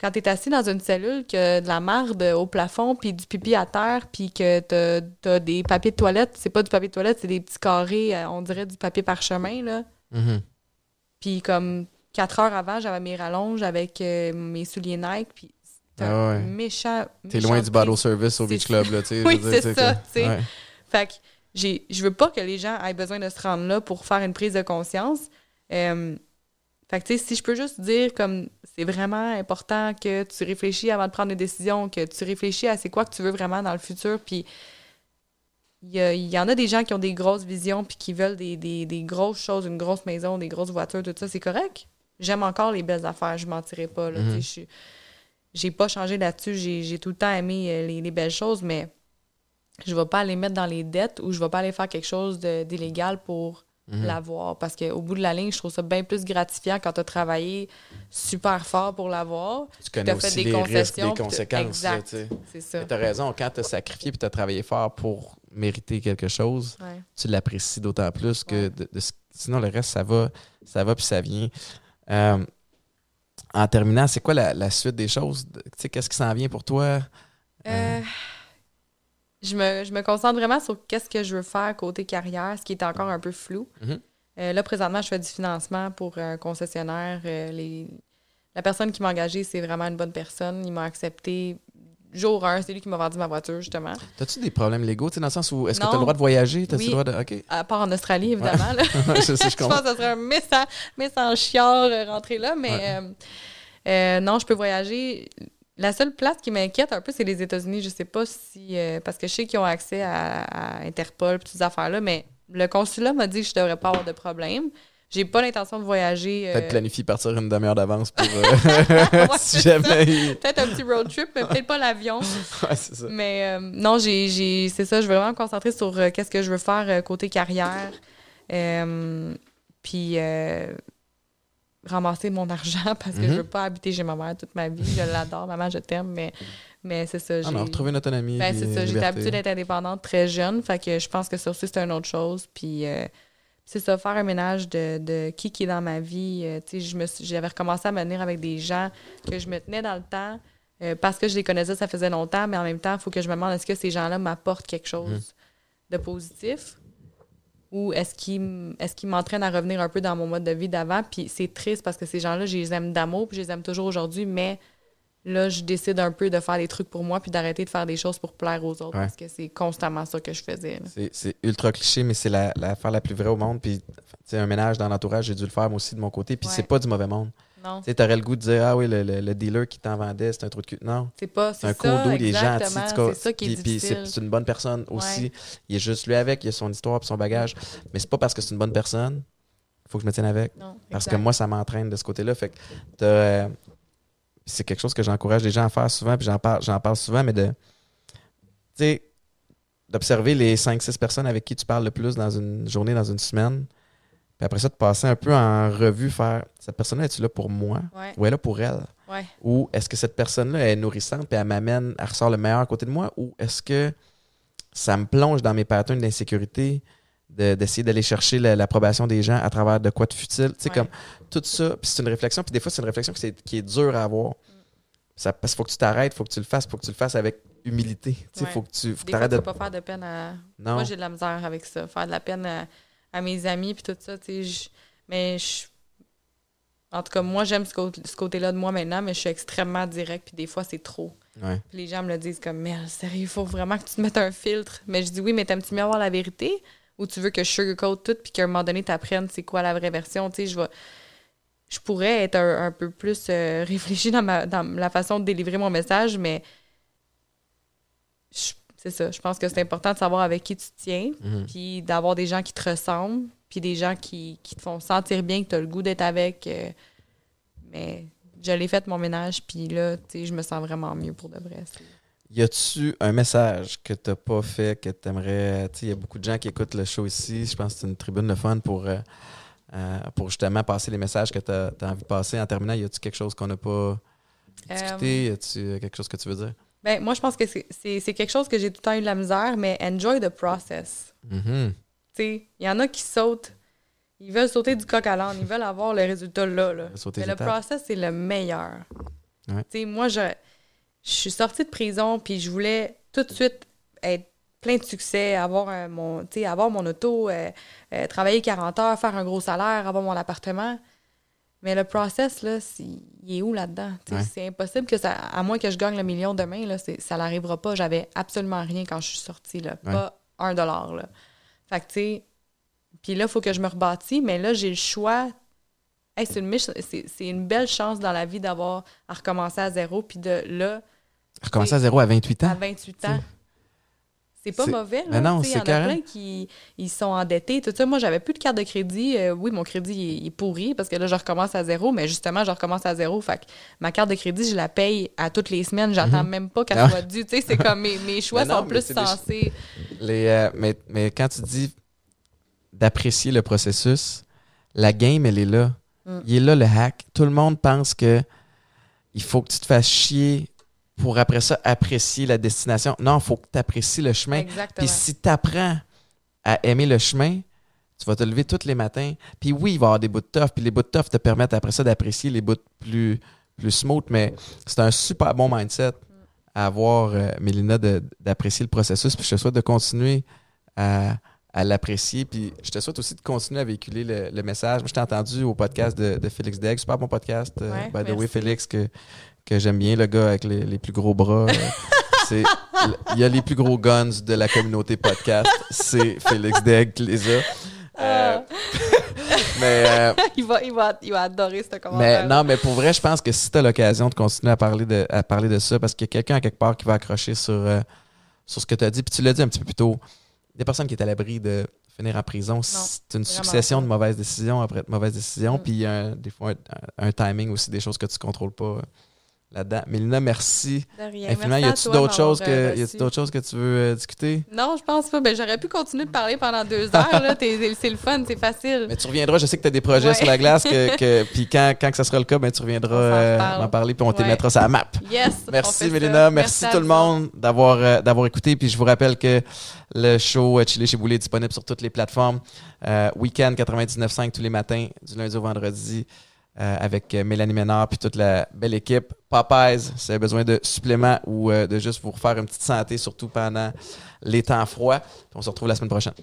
[SPEAKER 2] quand tu es assis dans une cellule, que de la marde au plafond, puis du pipi à terre, puis que tu as, des papiers de toilette, c'est pas du papier de toilette, c'est des petits carrés, euh, on dirait du papier parchemin, là.
[SPEAKER 1] Mhm.
[SPEAKER 2] Puis comme quatre heures avant, j'avais mes rallonges avec euh, mes souliers Nike. Puis c'était
[SPEAKER 1] Ah ouais.
[SPEAKER 2] méchant.
[SPEAKER 1] T'es loin du bottle service au Beach Club, là, tu sais.
[SPEAKER 2] Oui, c'est ça, tu sais.
[SPEAKER 1] ouais.
[SPEAKER 2] Fait que j'ai, je veux pas que les gens aient besoin de se rendre là pour faire une prise de conscience. Euh, fait que, tu sais, si je peux juste dire comme c'est vraiment important que tu réfléchis avant de prendre des décisions, que tu réfléchis à c'est quoi que tu veux vraiment dans le futur, puis il y, en a des gens qui ont des grosses visions puis qui veulent des, des- des grosses choses, une grosse maison, des grosses voitures, tout ça, c'est correct. J'aime encore les belles affaires, je mentirais pas. Là, suis- J'ai pas changé là-dessus, j'ai, tout le temps aimé euh, les, les belles choses, mais je vais pas aller mettre dans les dettes ou je vais pas aller faire quelque chose d'illégal pour
[SPEAKER 1] Mhm.
[SPEAKER 2] l'avoir. Parce qu'au bout de la ligne, je trouve ça bien plus gratifiant quand tu as travaillé super fort pour l'avoir.
[SPEAKER 1] Tu connais
[SPEAKER 2] t'as fait des
[SPEAKER 1] les risques,
[SPEAKER 2] t'as-
[SPEAKER 1] conséquences.
[SPEAKER 2] C'est ça.
[SPEAKER 1] Tu as raison, quand tu as sacrifié et tu as travaillé fort pour mériter quelque chose,
[SPEAKER 2] Ouais.
[SPEAKER 1] tu l'apprécies d'autant plus que
[SPEAKER 2] Ouais.
[SPEAKER 1] de- de ce- sinon le reste, ça va, ça va puis ça vient. Euh, en terminant, c'est quoi la, la suite des choses? Tu sais, qu'est-ce qui s'en vient pour toi?
[SPEAKER 2] Euh, je, me, je me concentre vraiment sur qu'est-ce que je veux faire côté carrière, ce qui est encore un peu flou.
[SPEAKER 1] Mhm.
[SPEAKER 2] Euh, là, présentement, je fais du financement pour un concessionnaire. Euh, les... La personne qui m'a engagée, c'est vraiment une bonne personne. Il m'a accepté jour 1. C'est lui qui m'a vendu ma voiture, justement.
[SPEAKER 1] As-tu des problèmes légaux, tu sais, dans le sens où est-ce que tu as le droit de voyager? T'as-tu
[SPEAKER 2] Oui.
[SPEAKER 1] le droit de. OK.
[SPEAKER 2] À part en Australie, évidemment. là.
[SPEAKER 1] je sais, je
[SPEAKER 2] je
[SPEAKER 1] comprends.
[SPEAKER 2] pense que ce serait un méchant, méchant chiard euh, rentrer là, mais
[SPEAKER 1] Ouais.
[SPEAKER 2] euh, non, je peux voyager. La seule place qui m'inquiète un peu, c'est les États-Unis. Je sais pas si. euh, parce que je sais qu'ils ont accès à, à Interpol et toutes ces affaires-là, mais le consulat m'a dit que je devrais pas avoir de problème. J'ai pas l'intention de voyager.
[SPEAKER 1] Peut-être
[SPEAKER 2] euh,
[SPEAKER 1] planifier partir une demi-heure d'avance pour euh, si jamais.
[SPEAKER 2] Peut-être un petit road trip, mais peut-être pas l'avion.
[SPEAKER 1] Ouais, c'est ça.
[SPEAKER 2] Mais euh, non, j'ai, j'ai- c'est ça, je veux vraiment me concentrer sur qu'est-ce que je veux faire côté carrière. Puis euh, ramasser mon argent parce que
[SPEAKER 1] Mhm.
[SPEAKER 2] je veux pas habiter chez ma mère toute ma vie. Je l'adore, maman, je t'aime, mais, mais c'est ça.
[SPEAKER 1] Ah non, retrouver une autonomie.
[SPEAKER 2] ben, c'est ça, j'étais habituée d'être indépendante très jeune, fait que je pense que ça aussi, c'est une autre chose. Puis euh, c'est ça, faire un ménage de, de qui qui est dans ma vie. Euh, tu sais, j'avais recommencé à me tenir avec des gens que je me tenais dans le temps euh, parce que je les connaissais, ça faisait longtemps, mais en même temps, il faut que je me demande est-ce que ces gens-là m'apportent quelque chose
[SPEAKER 1] Mhm.
[SPEAKER 2] de positif? Ou est-ce qu'ils m- est-ce qu'ils m'entraînent à revenir un peu dans mon mode de vie d'avant? Puis c'est triste parce que ces gens-là, je les aime d'amour, puis je les aime toujours aujourd'hui, mais là, je décide un peu de faire des trucs pour moi puis d'arrêter de faire des choses pour plaire aux autres
[SPEAKER 1] Ouais.
[SPEAKER 2] parce que c'est constamment ça que je faisais.
[SPEAKER 1] C'est- ultra cliché, mais c'est la- l'affaire la, plus vraie au monde. Puis, tu sais, un ménage dans l'entourage, j'ai dû le faire moi aussi de mon côté. Puis,
[SPEAKER 2] Ouais.
[SPEAKER 1] c'est pas du mauvais monde.
[SPEAKER 2] Non,
[SPEAKER 1] Tu sais, t'aurais le goût de dire, ah oui, le, le- le dealer qui t'en vendait, c'est un trou de cul. Non,
[SPEAKER 2] c'est pas
[SPEAKER 1] c'est
[SPEAKER 2] c'est
[SPEAKER 1] un
[SPEAKER 2] ça,
[SPEAKER 1] codo, il est gentil.
[SPEAKER 2] C'est ça qui est
[SPEAKER 1] Puis- c'est une bonne personne aussi.
[SPEAKER 2] Ouais.
[SPEAKER 1] Il est juste lui avec, il a son histoire et son bagage. Mais c'est pas parce que c'est une bonne personne il faut que je me tienne avec.
[SPEAKER 2] Non,
[SPEAKER 1] Parce que moi, ça m'entraîne de ce côté-là. Fait que euh, c'est quelque chose que j'encourage les gens à faire souvent, puis j'en parle, j'en parle souvent, mais de. Tu sais, d'observer les 5-6 personnes avec qui tu parles le plus dans une journée, dans une semaine. Puis après ça, de passer un peu en revue, faire cette personne-là, est-tu là pour moi?
[SPEAKER 2] Ouais,
[SPEAKER 1] ou est là pour elle?
[SPEAKER 2] Ouais.
[SPEAKER 1] Ou est-ce que cette personne-là est nourrissante puis elle m'amène, elle ressort le meilleur côté de moi? Ou est-ce que ça me plonge dans mes patterns d'insécurité, de- d'essayer d'aller chercher la- l'approbation des gens à travers de quoi de futile? Tu sais,
[SPEAKER 2] Ouais.
[SPEAKER 1] comme tout ça. Puis c'est une réflexion, puis des fois, c'est une réflexion qui, est- qui est dure à avoir. Ça, parce qu'il faut que tu t'arrêtes, il faut que tu le fasses, il faut que tu le fasses avec humilité. Tu sais, faut que tu faut que
[SPEAKER 2] fois, tu
[SPEAKER 1] de.
[SPEAKER 2] pas faire de peine à.
[SPEAKER 1] Non.
[SPEAKER 2] Moi, j'ai de la misère avec ça. Faire de la peine à, à mes amis puis tout ça, tu sais. je- Mais je... En tout cas, moi, j'aime ce, côté- ce côté-là de moi maintenant, mais je suis extrêmement direct puis des fois, c'est trop.
[SPEAKER 1] Ouais.
[SPEAKER 2] Puis les gens me le disent comme, mais sérieux, il faut vraiment que tu te mettes un filtre. Mais je dis oui, mais t'aimes-tu mieux avoir la vérité ou tu veux que je sugarcoat tout puis qu'à un moment donné, t'apprennes c'est quoi la vraie version? Tu sais, je vais. Je pourrais être un, un peu plus euh, réfléchi dans, ma, dans la façon de délivrer mon message, mais je- c'est ça. Je pense que c'est important de savoir avec qui tu te tiens,
[SPEAKER 1] Mhm.
[SPEAKER 2] puis d'avoir des gens qui te ressemblent, puis des gens qui, qui te font sentir bien, que tu as le goût d'être avec. euh, mais je l'ai fait mon ménage, puis là, tu sais, je me sens vraiment mieux pour de vrai.
[SPEAKER 1] Y a-tu un message que t'as pas fait, que t'aimerais. Tu sais, il y a beaucoup de gens qui écoutent le show ici. Je pense que c'est une tribune de fun pour, euh, euh, pour justement passer les messages que t'as as envie de passer. En terminant, y a-tu quelque chose qu'on n'a pas discuté? Y a-tu quelque chose que tu veux dire?
[SPEAKER 2] Ben, moi, je pense que c'est- quelque chose que j'ai tout le temps eu de la misère, mais enjoy the process.
[SPEAKER 1] Mhm.
[SPEAKER 2] Tu sais, il y en a qui sautent. Ils veulent sauter du coq à l'âne. Ils veulent avoir le résultat là. là. Mais le
[SPEAKER 1] étapes.
[SPEAKER 2] process, c'est le meilleur.
[SPEAKER 1] Ouais.
[SPEAKER 2] Tu sais, moi, je, je suis sortie de prison, puis je voulais tout de suite être plein de succès, avoir, un- mon, tu sais, avoir mon auto, euh, euh, travailler 40 heures, faire un gros salaire, avoir mon appartement. Mais le process, là, il est où là-dedans?
[SPEAKER 1] Ouais.
[SPEAKER 2] C'est impossible que ça, à moins que je gagne le million demain, là, ça n'arrivera pas. J'avais absolument rien quand je suis sortie, là.
[SPEAKER 1] Ouais.
[SPEAKER 2] Pas un dollar, là. Fait que, tu sais, puis là, il faut que je me rebâtis, mais là, j'ai le choix. Hey, c'est, une, une belle chance dans la vie d'avoir à recommencer à zéro, puis de là,
[SPEAKER 1] Recommencer à zéro à 28
[SPEAKER 2] à
[SPEAKER 1] ans?
[SPEAKER 2] 28 ans. C'est pas mauvais,
[SPEAKER 1] Mais
[SPEAKER 2] là.
[SPEAKER 1] non, c'est
[SPEAKER 2] Il y en a plein qui ils sont endettés. Tout ça, moi, j'avais plus de carte de crédit. Euh, oui, mon crédit il est, pourri parce que là, je recommence à zéro, mais justement, je recommence à zéro. Fait que ma carte de crédit, je la paye à toutes les semaines. J'attends même pas qu'elle
[SPEAKER 1] Ah.
[SPEAKER 2] soit due. Tu sais, c'est comme mes, mes choix
[SPEAKER 1] non,
[SPEAKER 2] sont plus
[SPEAKER 1] des-
[SPEAKER 2] sensés.
[SPEAKER 1] Les, euh, mais, mais quand tu dis d'apprécier le processus, la game, elle est là.
[SPEAKER 2] Mm.
[SPEAKER 1] Il est là le hack. Tout le monde pense que il faut que tu te fasses chier pour après ça apprécier la destination. Non, il faut que tu apprécies le chemin.
[SPEAKER 2] Exactement.
[SPEAKER 1] Puis si tu apprends à aimer le chemin, tu vas te lever tous les matins. Puis oui, il va y avoir des bouts de tough. Puis les bouts de tough te permettent après ça d'apprécier les bouts plus, plus smooth. Mais c'est un super bon mindset à avoir, euh, Mélina, d'apprécier le processus. Puis je te souhaite de continuer à, à l'apprécier. Puis je te souhaite aussi de continuer à véhiculer le, le message. Moi, je t'ai entendu au podcast de, de Félix Degg. Super bon podcast. euh,
[SPEAKER 2] Ouais,
[SPEAKER 1] by the way. Félix, que, que j'aime bien, le gars avec les, les plus gros bras. euh, c'est il y a les plus gros guns de la communauté podcast. C'est Félix Degg qui les a. Euh, mais, euh,
[SPEAKER 2] il, va, il, va, il va adorer ce
[SPEAKER 1] mais
[SPEAKER 2] commentaire.
[SPEAKER 1] non, mais pour vrai, je pense que si tu as l'occasion de continuer à parler de, à parler de ça, parce qu'il y a quelqu'un à quelque part qui va accrocher sur, euh, sur ce que tu as dit, puis tu l'as dit un petit peu plus tôt, des personnes qui est à l'abri de finir en prison, c'est une succession de mauvaises décisions après de mauvaises décisions, mm. puis des fois un, timing aussi, des choses que tu contrôles pas là-dedans. Mélina, merci.
[SPEAKER 2] De rien. Infiniment. y
[SPEAKER 1] a-t-il d'autres choses, que, d'autres choses que tu veux euh, discuter?
[SPEAKER 2] Non, je pense pas. Ben, j'aurais pu continuer de parler pendant deux heures. c'est le fun, c'est facile.
[SPEAKER 1] Mais tu reviendras. Je sais que tu as des projets sur la glace. Que, que puis quand, quand que ça sera le cas, ben, tu reviendras euh, en parler puis on te mettra sur la map.
[SPEAKER 2] Yes.
[SPEAKER 1] Merci, Mélina. Merci, tout le monde d'avoir, euh, d'avoir écouté. Puis je vous rappelle que le show Chili chez Boulet est disponible sur toutes les plateformes. Weekend 99.5 tous les matins, du lundi au vendredi. Euh, avec Mélanie Ménard puis toute la belle équipe. Popeyes, si vous avez besoin de suppléments ou euh, de juste vous refaire une petite santé, surtout pendant les temps froids. On se retrouve la semaine prochaine.